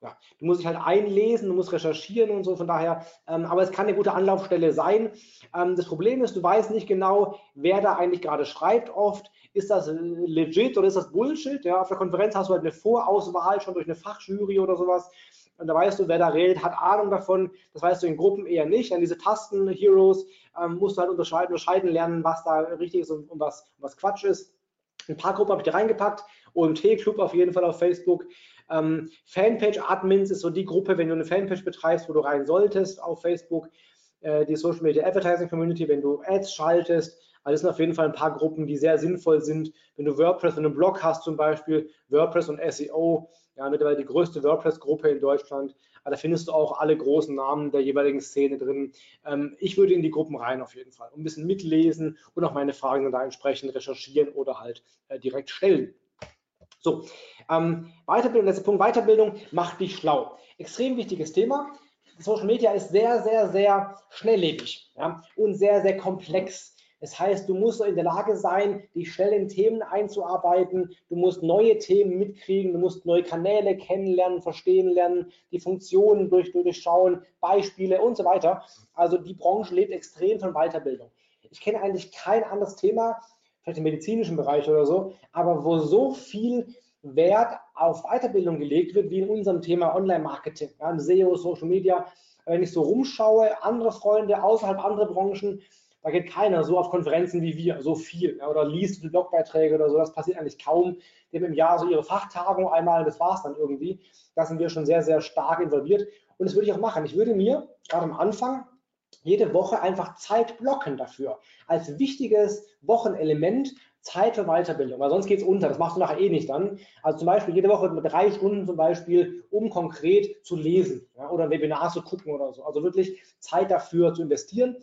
ja, du musst dich halt einlesen, du musst recherchieren und so, von daher, ähm, aber es kann eine gute Anlaufstelle sein. Ähm, das Problem ist, du weißt nicht genau, wer da eigentlich gerade schreibt oft. Ist das legit oder ist das Bullshit? Ja, auf der Konferenz hast du halt eine Vorauswahl schon durch eine Fachjury oder sowas. Und da weißt du, wer da redet, hat Ahnung davon. Das weißt du in Gruppen eher nicht. An diese Tasten, Heroes, ähm, musst du halt unterscheiden, unterscheiden lernen, was da richtig ist und, und was, was Quatsch ist. Ein paar Gruppen habe ich dir reingepackt. OMT-Club auf jeden Fall auf Facebook. Ähm, Fanpage-Admins ist so die Gruppe, wenn du eine Fanpage betreibst, wo du rein solltest auf Facebook. Äh, die Social Media Advertising Community, wenn du Ads schaltest. Also das sind auf jeden Fall ein paar Gruppen, die sehr sinnvoll sind. Wenn du WordPress, wenn du einen Blog hast zum Beispiel, WordPress und SEO, ja, mittlerweile die größte WordPress-Gruppe in Deutschland. Aber da findest du auch alle großen Namen der jeweiligen Szene drin. Ähm, ich würde in die Gruppen rein auf jeden Fall und ein bisschen mitlesen und auch meine Fragen dann da entsprechend recherchieren oder halt äh, direkt stellen. So, ähm, Weiterbildung, letzter Punkt, Weiterbildung macht dich schlau. Extrem wichtiges Thema. Social Media ist sehr, sehr, sehr schnelllebig ja, und sehr, sehr komplex. Das heißt, du musst in der Lage sein, dich schnell in Themen einzuarbeiten. Du musst neue Themen mitkriegen. Du musst neue Kanäle kennenlernen, verstehen lernen, die Funktionen durch, durchschauen, Beispiele und so weiter. Also die Branche lebt extrem von Weiterbildung. Ich kenne eigentlich kein anderes Thema, vielleicht im medizinischen Bereich oder so, aber wo so viel Wert auf Weiterbildung gelegt wird, wie in unserem Thema Online-Marketing, ja, SEO, Social Media. Wenn ich so rumschaue, andere Freunde außerhalb anderer Branchen, da geht keiner so auf Konferenzen wie wir, so viel. Ja, oder liest Blogbeiträge oder so, das passiert eigentlich kaum. Die haben im Jahr so ihre Fachtagung einmal, das war es dann irgendwie. Da sind wir schon sehr, sehr stark involviert. Und das würde ich auch machen. Ich würde mir gerade am Anfang jede Woche einfach Zeit blocken dafür. Als wichtiges Wochenelement Zeit für Weiterbildung, weil sonst geht es unter. Das machst du nachher eh nicht dann. Also zum Beispiel jede Woche drei Stunden zum Beispiel, um konkret zu lesen ja, oder ein Webinar zu gucken oder so. Also wirklich Zeit dafür zu investieren.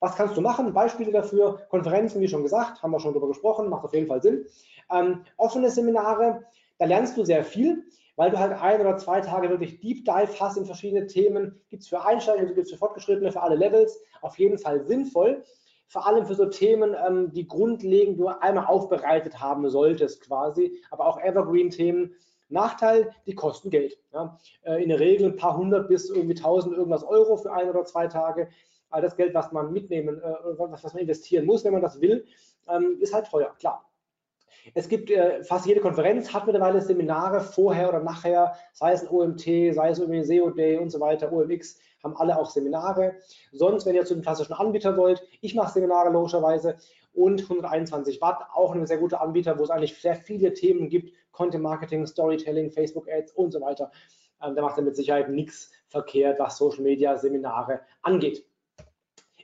Was kannst du machen? Beispiele dafür, Konferenzen, wie schon gesagt, haben wir schon darüber gesprochen, macht auf jeden Fall Sinn. Ähm, offene Seminare, da lernst du sehr viel, weil du halt ein oder zwei Tage wirklich Deep Dive hast in verschiedene Themen. Gibt es für Einsteiger, gibt es für Fortgeschrittene, für alle Levels. Auf jeden Fall sinnvoll vor allem für so Themen, ähm, die grundlegend nur einmal aufbereitet haben solltest quasi, aber auch Evergreen-Themen. Nachteil, die kosten Geld. Ja. Äh, in der Regel ein paar hundert bis irgendwie tausend irgendwas Euro für ein oder zwei Tage. Aber das Geld, was man mitnehmen, äh, was, was man investieren muss, wenn man das will, ähm, ist halt teuer, klar. Es gibt äh, fast jede Konferenz hat mittlerweile Seminare vorher oder nachher, sei es ein OMT, sei es irgendwie SEO Day und so weiter, OMX, haben alle auch Seminare. Sonst, wenn ihr zu den klassischen Anbieter wollt, ich mache Seminare logischerweise und 121 Watt, auch ein sehr guter Anbieter, wo es eigentlich sehr viele Themen gibt, Content Marketing, Storytelling, Facebook Ads und so weiter. Ähm, da macht er mit Sicherheit nichts verkehrt, was Social Media Seminare angeht.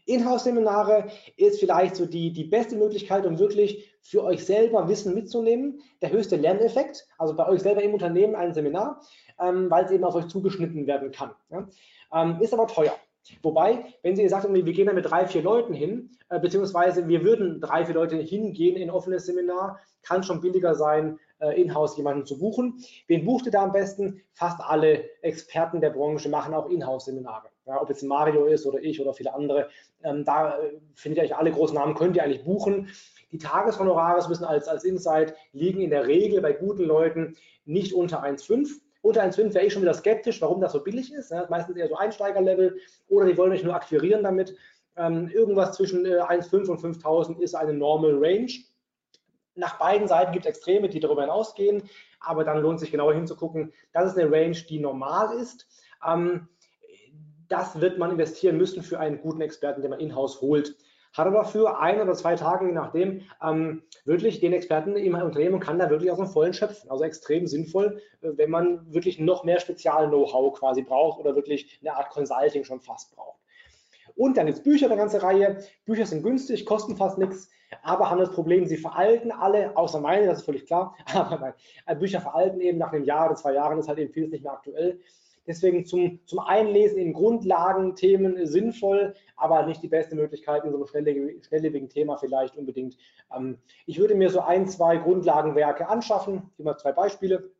Inhouse-Seminare ist vielleicht so die, die beste Möglichkeit, um wirklich für euch selber Wissen mitzunehmen. Der höchste Lerneffekt, also bei euch selber im Unternehmen ein Seminar, ähm, weil es eben auf euch zugeschnitten werden kann. Ja? Ähm, ist aber teuer. Wobei, wenn Sie sagt, wir gehen da mit drei, vier Leuten hin, äh, beziehungsweise wir würden drei, vier Leute hingehen in ein offenes Seminar, kann schon billiger sein, äh, in-house jemanden zu buchen. Wen bucht ihr da am besten? Fast alle Experten der Branche machen auch in-house-Seminare. Ja, ob jetzt Mario ist oder ich oder viele andere, ähm, da äh, findet ihr eigentlich alle großen Namen, könnt ihr eigentlich buchen. Die Tageshonorare müssen als, als Insight liegen in der Regel bei guten Leuten nicht unter 1,5. Unter 1,5 wäre ich schon wieder skeptisch, warum das so billig ist. Ja, meistens eher so Einsteigerlevel oder die wollen euch nur akquirieren damit. Ähm, irgendwas zwischen äh, 1,5 und 5.000 ist eine Normal Range. Nach beiden Seiten gibt es Extreme, die darüber hinausgehen, aber dann lohnt sich genauer hinzugucken. Das ist eine Range, die normal ist. Ähm, das wird man investieren müssen für einen guten Experten, den man in-house holt. Hat aber für ein oder zwei Tage, je nachdem, ähm, wirklich den Experten im Unternehmen und kann da wirklich aus dem Vollen schöpfen. Also extrem sinnvoll, äh, wenn man wirklich noch mehr Spezial-Know-how quasi braucht oder wirklich eine Art Consulting schon fast braucht. Und dann gibt es Bücher, eine ganze Reihe. Bücher sind günstig, kosten fast nichts, aber haben das Problem, sie veralten alle, außer meine, das ist völlig klar. (laughs) Aber nein, äh, Bücher veralten eben nach einem Jahr oder zwei Jahren, ist halt eben vieles nicht mehr aktuell. Deswegen zum, zum Einlesen in Grundlagenthemen sinnvoll, aber nicht die beste Möglichkeit in so einem schnelllebigen Thema vielleicht unbedingt. Ähm, ich würde mir so ein, zwei Grundlagenwerke anschaffen, immer zwei Beispiele.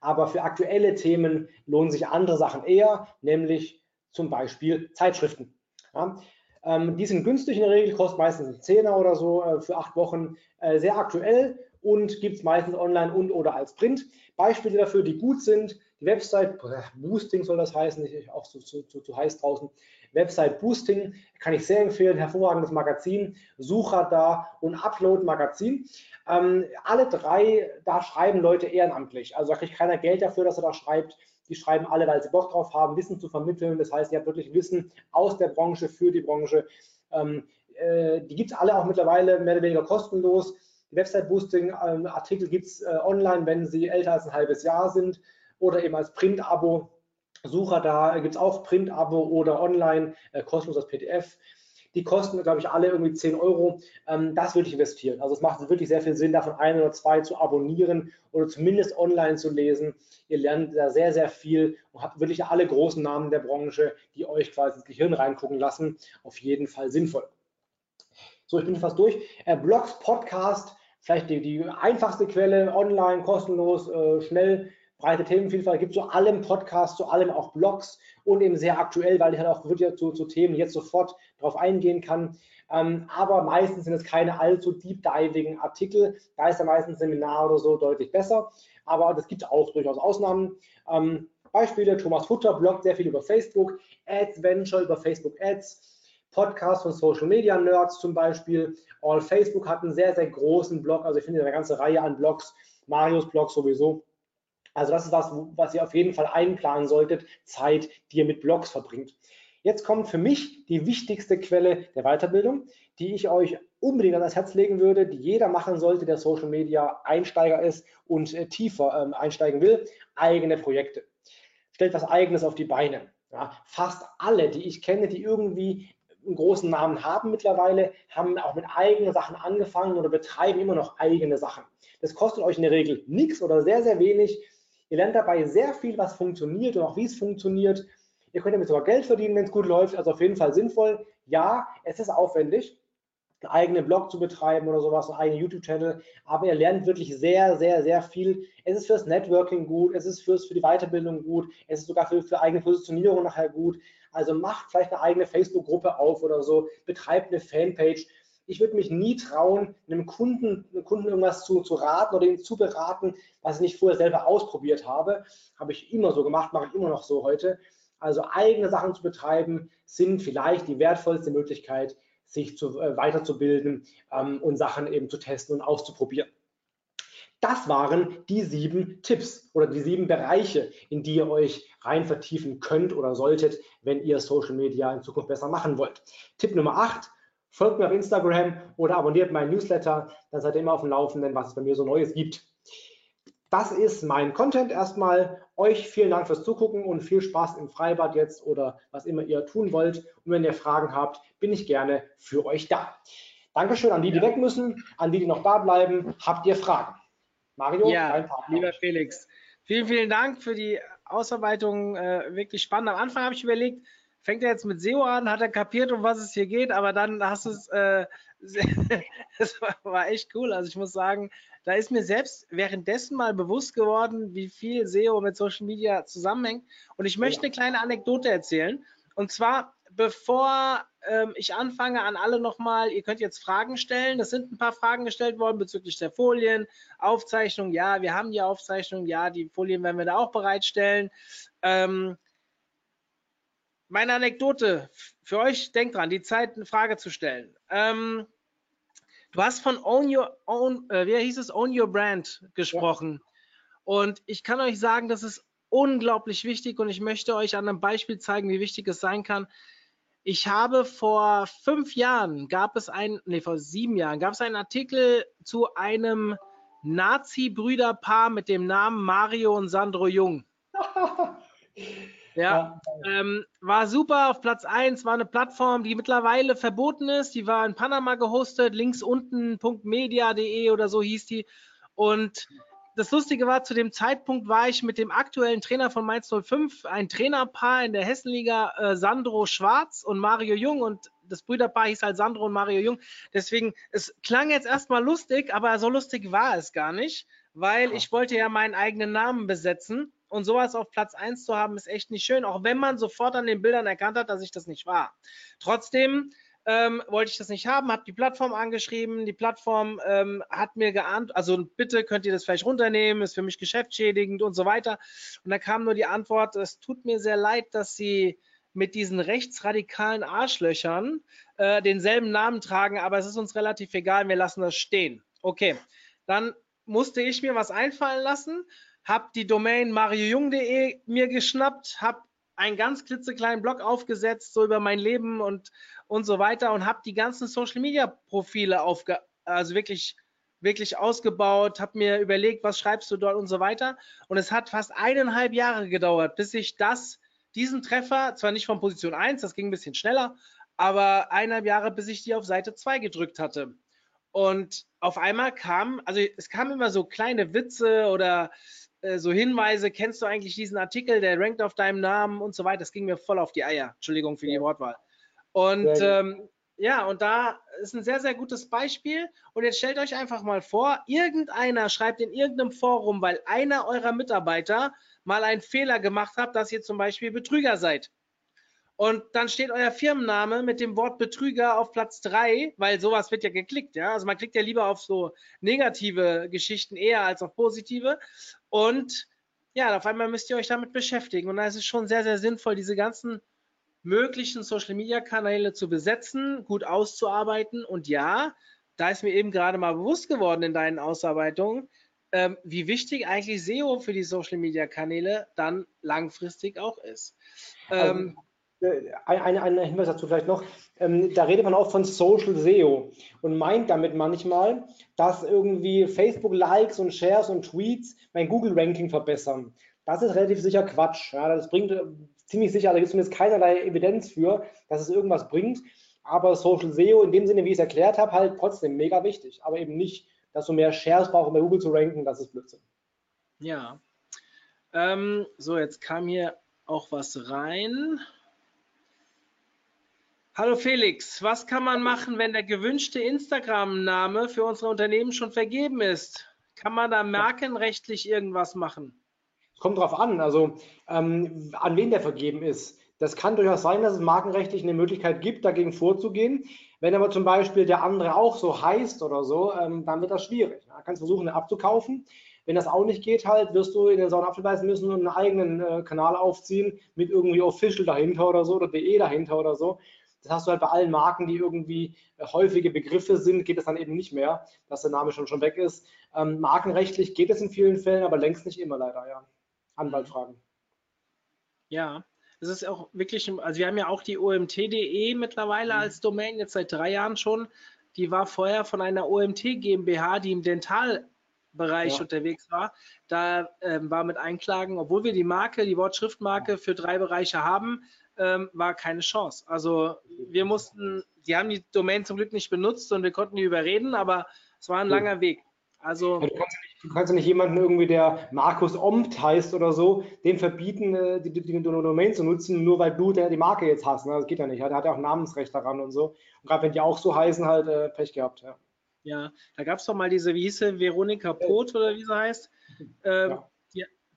Aber für aktuelle Themen lohnen sich andere Sachen eher, nämlich zum Beispiel Zeitschriften. Ja, ähm, die sind günstig in der Regel, kostet meistens einen Zehner oder so äh, für acht Wochen, äh, sehr aktuell und gibt es meistens online und oder als Print. Beispiele dafür, die gut sind, die Website Boosting soll das heißen, ich auch zu, zu, zu, heiß draußen. Website Boosting kann ich sehr empfehlen, hervorragendes Magazin, Suchradar und Upload Magazin. Ähm, alle drei, da schreiben Leute ehrenamtlich. Also da kriegt keiner Geld dafür, dass er da schreibt. Die schreiben alle, weil sie Bock drauf haben, Wissen zu vermitteln. Das heißt, ihr habt wirklich Wissen aus der Branche für die Branche. Ähm, äh, die gibt es alle auch mittlerweile mehr oder weniger kostenlos. Die Website-Boosting-Artikel ähm, gibt es äh, online, wenn sie älter als ein halbes Jahr sind oder eben als Print-Abo. Sucher da gibt es auch Print-Abo oder online, äh, kostenlos als PDF. Die kosten, glaube ich, alle irgendwie 10 Euro. Ähm, das würde ich investieren. Also es macht wirklich sehr viel Sinn, davon ein oder zwei zu abonnieren oder zumindest online zu lesen. Ihr lernt da sehr, sehr viel und habt wirklich alle großen Namen der Branche, die euch quasi ins Gehirn reingucken lassen. Auf jeden Fall sinnvoll. So, ich bin fast durch. Äh, Blogs, Podcast, vielleicht die, die einfachste Quelle, online, kostenlos, äh, schnell breite Themenvielfalt, gibt zu allem Podcast, zu allem auch Blogs und eben sehr aktuell, weil ich halt auch wirklich zu, zu Themen jetzt sofort darauf eingehen kann. Ähm, aber meistens sind es keine allzu deep-divigen Artikel. Da ist ja meistens Seminar oder so deutlich besser. Aber das gibt auch durchaus Ausnahmen. Ähm, Beispiele, Thomas Futter bloggt sehr viel über Facebook, Ads Venture über Facebook Ads, Podcast von Social Media Nerds zum Beispiel. All Facebook hat einen sehr, sehr großen Blog, also ich finde eine ganze Reihe an Blogs, Marios Blog sowieso. Also das ist was, was ihr auf jeden Fall einplanen solltet, Zeit, die ihr mit Blogs verbringt. Jetzt kommt für mich die wichtigste Quelle der Weiterbildung, die ich euch unbedingt ans Herz legen würde, die jeder machen sollte, der Social Media Einsteiger ist und äh, tiefer ähm, einsteigen will, eigene Projekte. Stellt was eigenes auf die Beine. Ja, fast alle, die ich kenne, die irgendwie einen großen Namen haben mittlerweile, haben auch mit eigenen Sachen angefangen oder betreiben immer noch eigene Sachen. Das kostet euch in der Regel nichts oder sehr, sehr wenig. Ihr lernt dabei sehr viel, was funktioniert und auch wie es funktioniert. Ihr könnt damit sogar Geld verdienen, wenn es gut läuft. Also auf jeden Fall sinnvoll. Ja, es ist aufwendig, einen eigenen Blog zu betreiben oder sowas, einen eigenen YouTube-Channel. Aber ihr lernt wirklich sehr, sehr, sehr viel. Es ist fürs Networking gut, es ist fürs, für die Weiterbildung gut, es ist sogar für, für eigene Positionierung nachher gut. Also macht vielleicht eine eigene Facebook-Gruppe auf oder so, betreibt eine Fanpage. Ich würde mich nie trauen, einem Kunden, einem Kunden irgendwas zu, zu raten oder ihm zu beraten, was ich nicht vorher selber ausprobiert habe. Habe ich immer so gemacht, mache ich immer noch so heute. Also eigene Sachen zu betreiben, sind vielleicht die wertvollste Möglichkeit, sich zu, äh, weiterzubilden ähm, und Sachen eben zu testen und auszuprobieren. Das waren die sieben Tipps oder die sieben Bereiche, in die ihr euch rein vertiefen könnt oder solltet, wenn ihr Social Media in Zukunft besser machen wollt. Tipp Nummer acht, folgt mir auf Instagram oder abonniert meinen Newsletter, dann seid ihr immer auf dem Laufenden, was es bei mir so Neues gibt. Das ist mein Content erstmal. Euch vielen Dank fürs Zugucken und viel Spaß im Freibad jetzt oder was immer ihr tun wollt. Und wenn ihr Fragen habt, bin ich gerne für euch da. Dankeschön an die, die weg müssen, an die, die noch da bleiben. Habt ihr Fragen? Mario, ja, lieber Felix, vielen, vielen Dank für die Ausarbeitung. Äh, wirklich spannend. Am Anfang habe ich überlegt, fängt er jetzt mit SEO an, hat er kapiert, um was es hier geht, aber dann hast du es, äh, (laughs) es war, war, echt cool. Also ich muss sagen, da ist mir selbst währenddessen mal bewusst geworden, wie viel SEO mit Social Media zusammenhängt. Und ich möchte eine kleine Anekdote erzählen. Und zwar, bevor ähm, ich anfange, an alle nochmal, ihr könnt jetzt Fragen stellen. Es sind ein paar Fragen gestellt worden bezüglich der Folien, Aufzeichnung. Ja, wir haben die Aufzeichnung. Ja, die Folien werden wir da auch bereitstellen. Ähm, meine Anekdote für euch, denkt dran, die Zeit, eine Frage zu stellen. Ähm, du hast von Own Your Own, äh, wie hieß es, Own Your Brand gesprochen. Ja. Und ich kann euch sagen, das ist unglaublich wichtig und ich möchte euch an einem Beispiel zeigen, wie wichtig es sein kann. Ich habe vor fünf Jahren gab es ein, nee, vor sieben Jahren gab es einen Artikel zu einem Nazi-Brüderpaar mit dem Namen Mario und Sandro Jung. (laughs) Ja, ähm, war super auf Platz 1, war eine Plattform, die mittlerweile verboten ist. Die war in Panama gehostet, links unten .media.de oder so hieß die. Und das Lustige war, zu dem Zeitpunkt war ich mit dem aktuellen Trainer von Mainz 05, ein Trainerpaar in der Hessenliga, äh, Sandro Schwarz und Mario Jung. Und das Brüderpaar hieß halt Sandro und Mario Jung. Deswegen, es klang jetzt erstmal lustig, aber so lustig war es gar nicht, weil ich wollte ja meinen eigenen Namen besetzen und sowas auf Platz 1 zu haben, ist echt nicht schön, auch wenn man sofort an den Bildern erkannt hat, dass ich das nicht war. Trotzdem ähm, wollte ich das nicht haben, habe die Plattform angeschrieben. Die Plattform ähm, hat mir geahnt, also bitte könnt ihr das vielleicht runternehmen, ist für mich geschäftsschädigend und so weiter. Und da kam nur die Antwort, es tut mir sehr leid, dass Sie mit diesen rechtsradikalen Arschlöchern äh, denselben Namen tragen, aber es ist uns relativ egal, wir lassen das stehen. Okay, dann musste ich mir was einfallen lassen habe die Domain mariojung.de mir geschnappt, habe einen ganz klitzekleinen Blog aufgesetzt, so über mein Leben und, und so weiter und habe die ganzen Social Media Profile aufge, also wirklich, wirklich ausgebaut, habe mir überlegt, was schreibst du dort und so weiter. Und es hat fast eineinhalb Jahre gedauert, bis ich das, diesen Treffer, zwar nicht von Position 1, das ging ein bisschen schneller, aber eineinhalb Jahre, bis ich die auf Seite 2 gedrückt hatte. Und auf einmal kam, also es kamen immer so kleine Witze oder äh, so Hinweise, kennst du eigentlich diesen Artikel, der rankt auf deinem Namen und so weiter. Das ging mir voll auf die Eier. Entschuldigung für die Wortwahl. Und ähm, ja, und da ist ein sehr, sehr gutes Beispiel. Und jetzt stellt euch einfach mal vor, irgendeiner schreibt in irgendeinem Forum, weil einer eurer Mitarbeiter mal einen Fehler gemacht hat, dass ihr zum Beispiel Betrüger seid. Und dann steht euer Firmenname mit dem Wort Betrüger auf Platz 3, weil sowas wird ja geklickt, ja. Also man klickt ja lieber auf so negative Geschichten eher als auf positive. Und ja, auf einmal müsst ihr euch damit beschäftigen. Und da ist es schon sehr, sehr sinnvoll, diese ganzen möglichen Social-Media-Kanäle zu besetzen, gut auszuarbeiten. Und ja, da ist mir eben gerade mal bewusst geworden in deinen Ausarbeitungen, ähm, wie wichtig eigentlich SEO für die Social-Media-Kanäle dann langfristig auch ist. Ähm, also, ein, ein, Hinweis dazu vielleicht noch. Ähm, da redet man auch von Social SEO und meint damit manchmal, dass irgendwie Facebook-Likes und Shares und Tweets mein Google-Ranking verbessern. Das ist relativ sicher Quatsch. Ja, das bringt ziemlich sicher, da gibt es zumindest keinerlei Evidenz für, dass es irgendwas bringt. Aber Social SEO in dem Sinne, wie ich es erklärt habe, halt trotzdem mega wichtig. Aber eben nicht, dass du mehr Shares brauchst, um bei Google zu ranken, das ist Blödsinn. Ja. Ähm, so, jetzt kam hier auch was rein. Hallo Felix, was kann man machen, wenn der gewünschte Instagram-Name für unsere Unternehmen schon vergeben ist? Kann man da markenrechtlich irgendwas machen? kommt drauf an, also ähm, an wen der vergeben ist. Das kann durchaus sein, dass es markenrechtlich eine Möglichkeit gibt, dagegen vorzugehen. Wenn aber zum Beispiel der andere auch so heißt oder so, ähm, dann wird das schwierig. Da kannst du versuchen, eine abzukaufen. Wenn das auch nicht geht, halt, wirst du in den sauren Apfel beißen müssen und einen eigenen äh, Kanal aufziehen mit irgendwie Official dahinter oder so oder DE dahinter oder so. Das hast du halt bei allen Marken, die irgendwie äh, häufige Begriffe sind, geht es dann eben nicht mehr, dass der Name schon schon weg ist. Ähm, markenrechtlich geht es in vielen Fällen, aber längst nicht immer leider, ja. Anwalt fragen. Ja, es ist auch wirklich, also wir haben ja auch die OMT.de mittlerweile mhm. als Domain, jetzt seit drei Jahren schon. Die war vorher von einer OMT GmbH, die im Dentalbereich ja. unterwegs war. Da ähm, war mit Einklagen, obwohl wir die Marke, die Wortschriftmarke für drei Bereiche haben, ähm, war keine Chance. Also wir mussten, die haben die Domain zum Glück nicht benutzt und wir konnten die überreden, aber es war ein langer Weg. Also, du, kannst ja nicht, du kannst ja nicht jemanden irgendwie, der Markus Omt heißt oder so, dem verbieten, äh, die, die, die Domain zu nutzen, nur weil du der die Marke jetzt hast. Ne? Das geht ja nicht. Er hat ja auch Namensrecht daran und so. Und gerade wenn die auch so heißen, halt äh, Pech gehabt. Ja, ja da gab es doch mal diese, wie hieß sie, Veronika Poth oder wie sie heißt. Ähm, ja.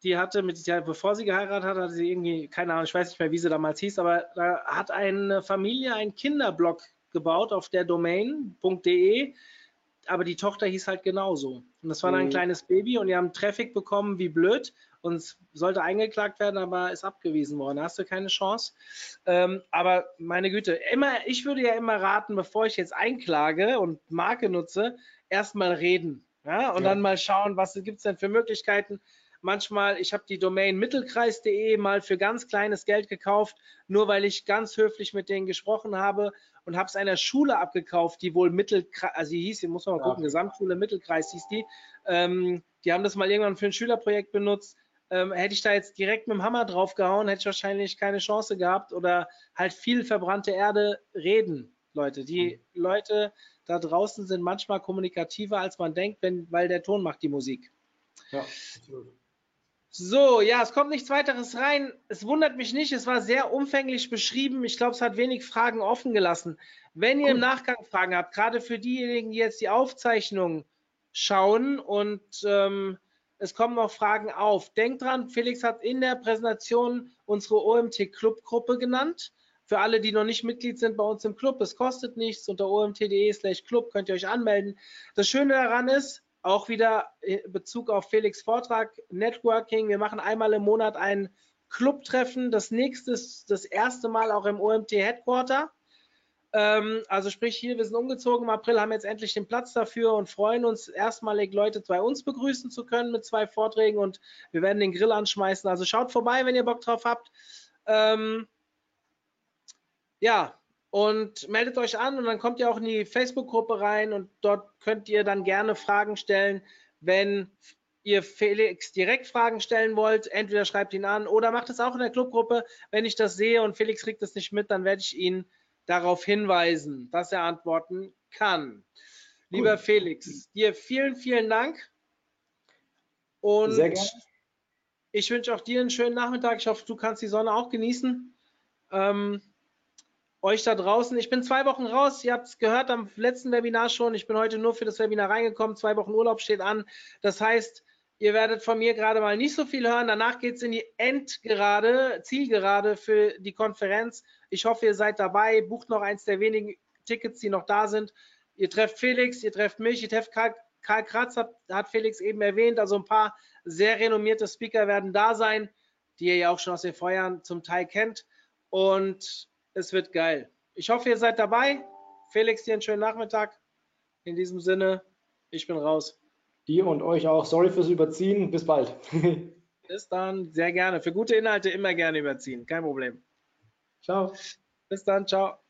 Die, hatte mit, ja, bevor sie geheiratet hat, hatte sie irgendwie, keine Ahnung, ich weiß nicht mehr, wie sie damals hieß, aber da hat eine Familie einen Kinderblog gebaut auf der Domain.de aber die Tochter hieß halt genauso. Und das war dann ein mhm. kleines Baby und die haben Traffic bekommen wie blöd und es sollte eingeklagt werden, aber ist abgewiesen worden. Da hast du keine Chance. Ähm, aber meine Güte, immer, ich würde ja immer raten, bevor ich jetzt einklage und Marke nutze, erstmal reden. Ja, und ja. dann mal schauen, was gibt es denn für Möglichkeiten. Manchmal, ich habe die Domain mittelkreis.de mal für ganz kleines Geld gekauft, nur weil ich ganz höflich mit denen gesprochen habe und habe es einer Schule abgekauft, die wohl Mittelkreis, also die hieß, die muss man mal gucken, ja. Gesamtschule Mittelkreis hieß die. Ähm, die haben das mal irgendwann für ein Schülerprojekt benutzt. Ähm, hätte ich da jetzt direkt mit dem Hammer drauf gehauen, hätte ich wahrscheinlich keine Chance gehabt oder halt viel verbrannte Erde reden, Leute. Die mhm. Leute da draußen sind manchmal kommunikativer, als man denkt, wenn, weil der Ton macht die Musik. Ja, absolut. So, ja, es kommt nichts weiteres rein. Es wundert mich nicht, es war sehr umfänglich beschrieben. Ich glaube, es hat wenig Fragen offen gelassen. Wenn ihr im Nachgang Fragen habt, gerade für diejenigen, die jetzt die Aufzeichnung schauen und ähm, es kommen noch Fragen auf. Denkt dran, Felix hat in der Präsentation unsere OMT Club Gruppe genannt. Für alle, die noch nicht Mitglied sind bei uns im Club, es kostet nichts. Unter omt.de slash club könnt ihr euch anmelden. Das Schöne daran ist, auch wieder in Bezug auf Felix Vortrag, Networking. Wir machen einmal im Monat ein Clubtreffen. Das nächste ist das erste Mal auch im OMT Headquarter. Ähm, also sprich hier, wir sind umgezogen im April, haben jetzt endlich den Platz dafür und freuen uns erstmalig Leute bei uns begrüßen zu können mit zwei Vorträgen und wir werden den Grill anschmeißen. Also schaut vorbei, wenn ihr Bock drauf habt. Ähm, ja, und meldet euch an und dann kommt ihr auch in die Facebook-Gruppe rein und dort könnt ihr dann gerne Fragen stellen, wenn ihr Felix direkt Fragen stellen wollt. Entweder schreibt ihn an oder macht es auch in der Clubgruppe. Wenn ich das sehe und Felix kriegt das nicht mit, dann werde ich ihn darauf hinweisen, dass er antworten kann. Lieber Gut. Felix, dir vielen, vielen Dank. Und Sehr gerne. ich wünsche auch dir einen schönen Nachmittag. Ich hoffe, du kannst die Sonne auch genießen. Ähm, euch da draußen. Ich bin zwei Wochen raus. Ihr habt es gehört am letzten Webinar schon. Ich bin heute nur für das Webinar reingekommen. Zwei Wochen Urlaub steht an. Das heißt, ihr werdet von mir gerade mal nicht so viel hören. Danach geht es in die Endgerade, Zielgerade für die Konferenz. Ich hoffe, ihr seid dabei. Bucht noch eins der wenigen Tickets, die noch da sind. Ihr trefft Felix, ihr trefft mich, ihr trefft Karl, Karl Kratz, hat, hat Felix eben erwähnt. Also ein paar sehr renommierte Speaker werden da sein, die ihr ja auch schon aus den Vorjahren zum Teil kennt. Und es wird geil. Ich hoffe, ihr seid dabei. Felix, dir einen schönen Nachmittag. In diesem Sinne, ich bin raus. Dir und euch auch. Sorry fürs Überziehen. Bis bald. (laughs) Bis dann. Sehr gerne. Für gute Inhalte immer gerne überziehen. Kein Problem. Ciao. Bis dann. Ciao.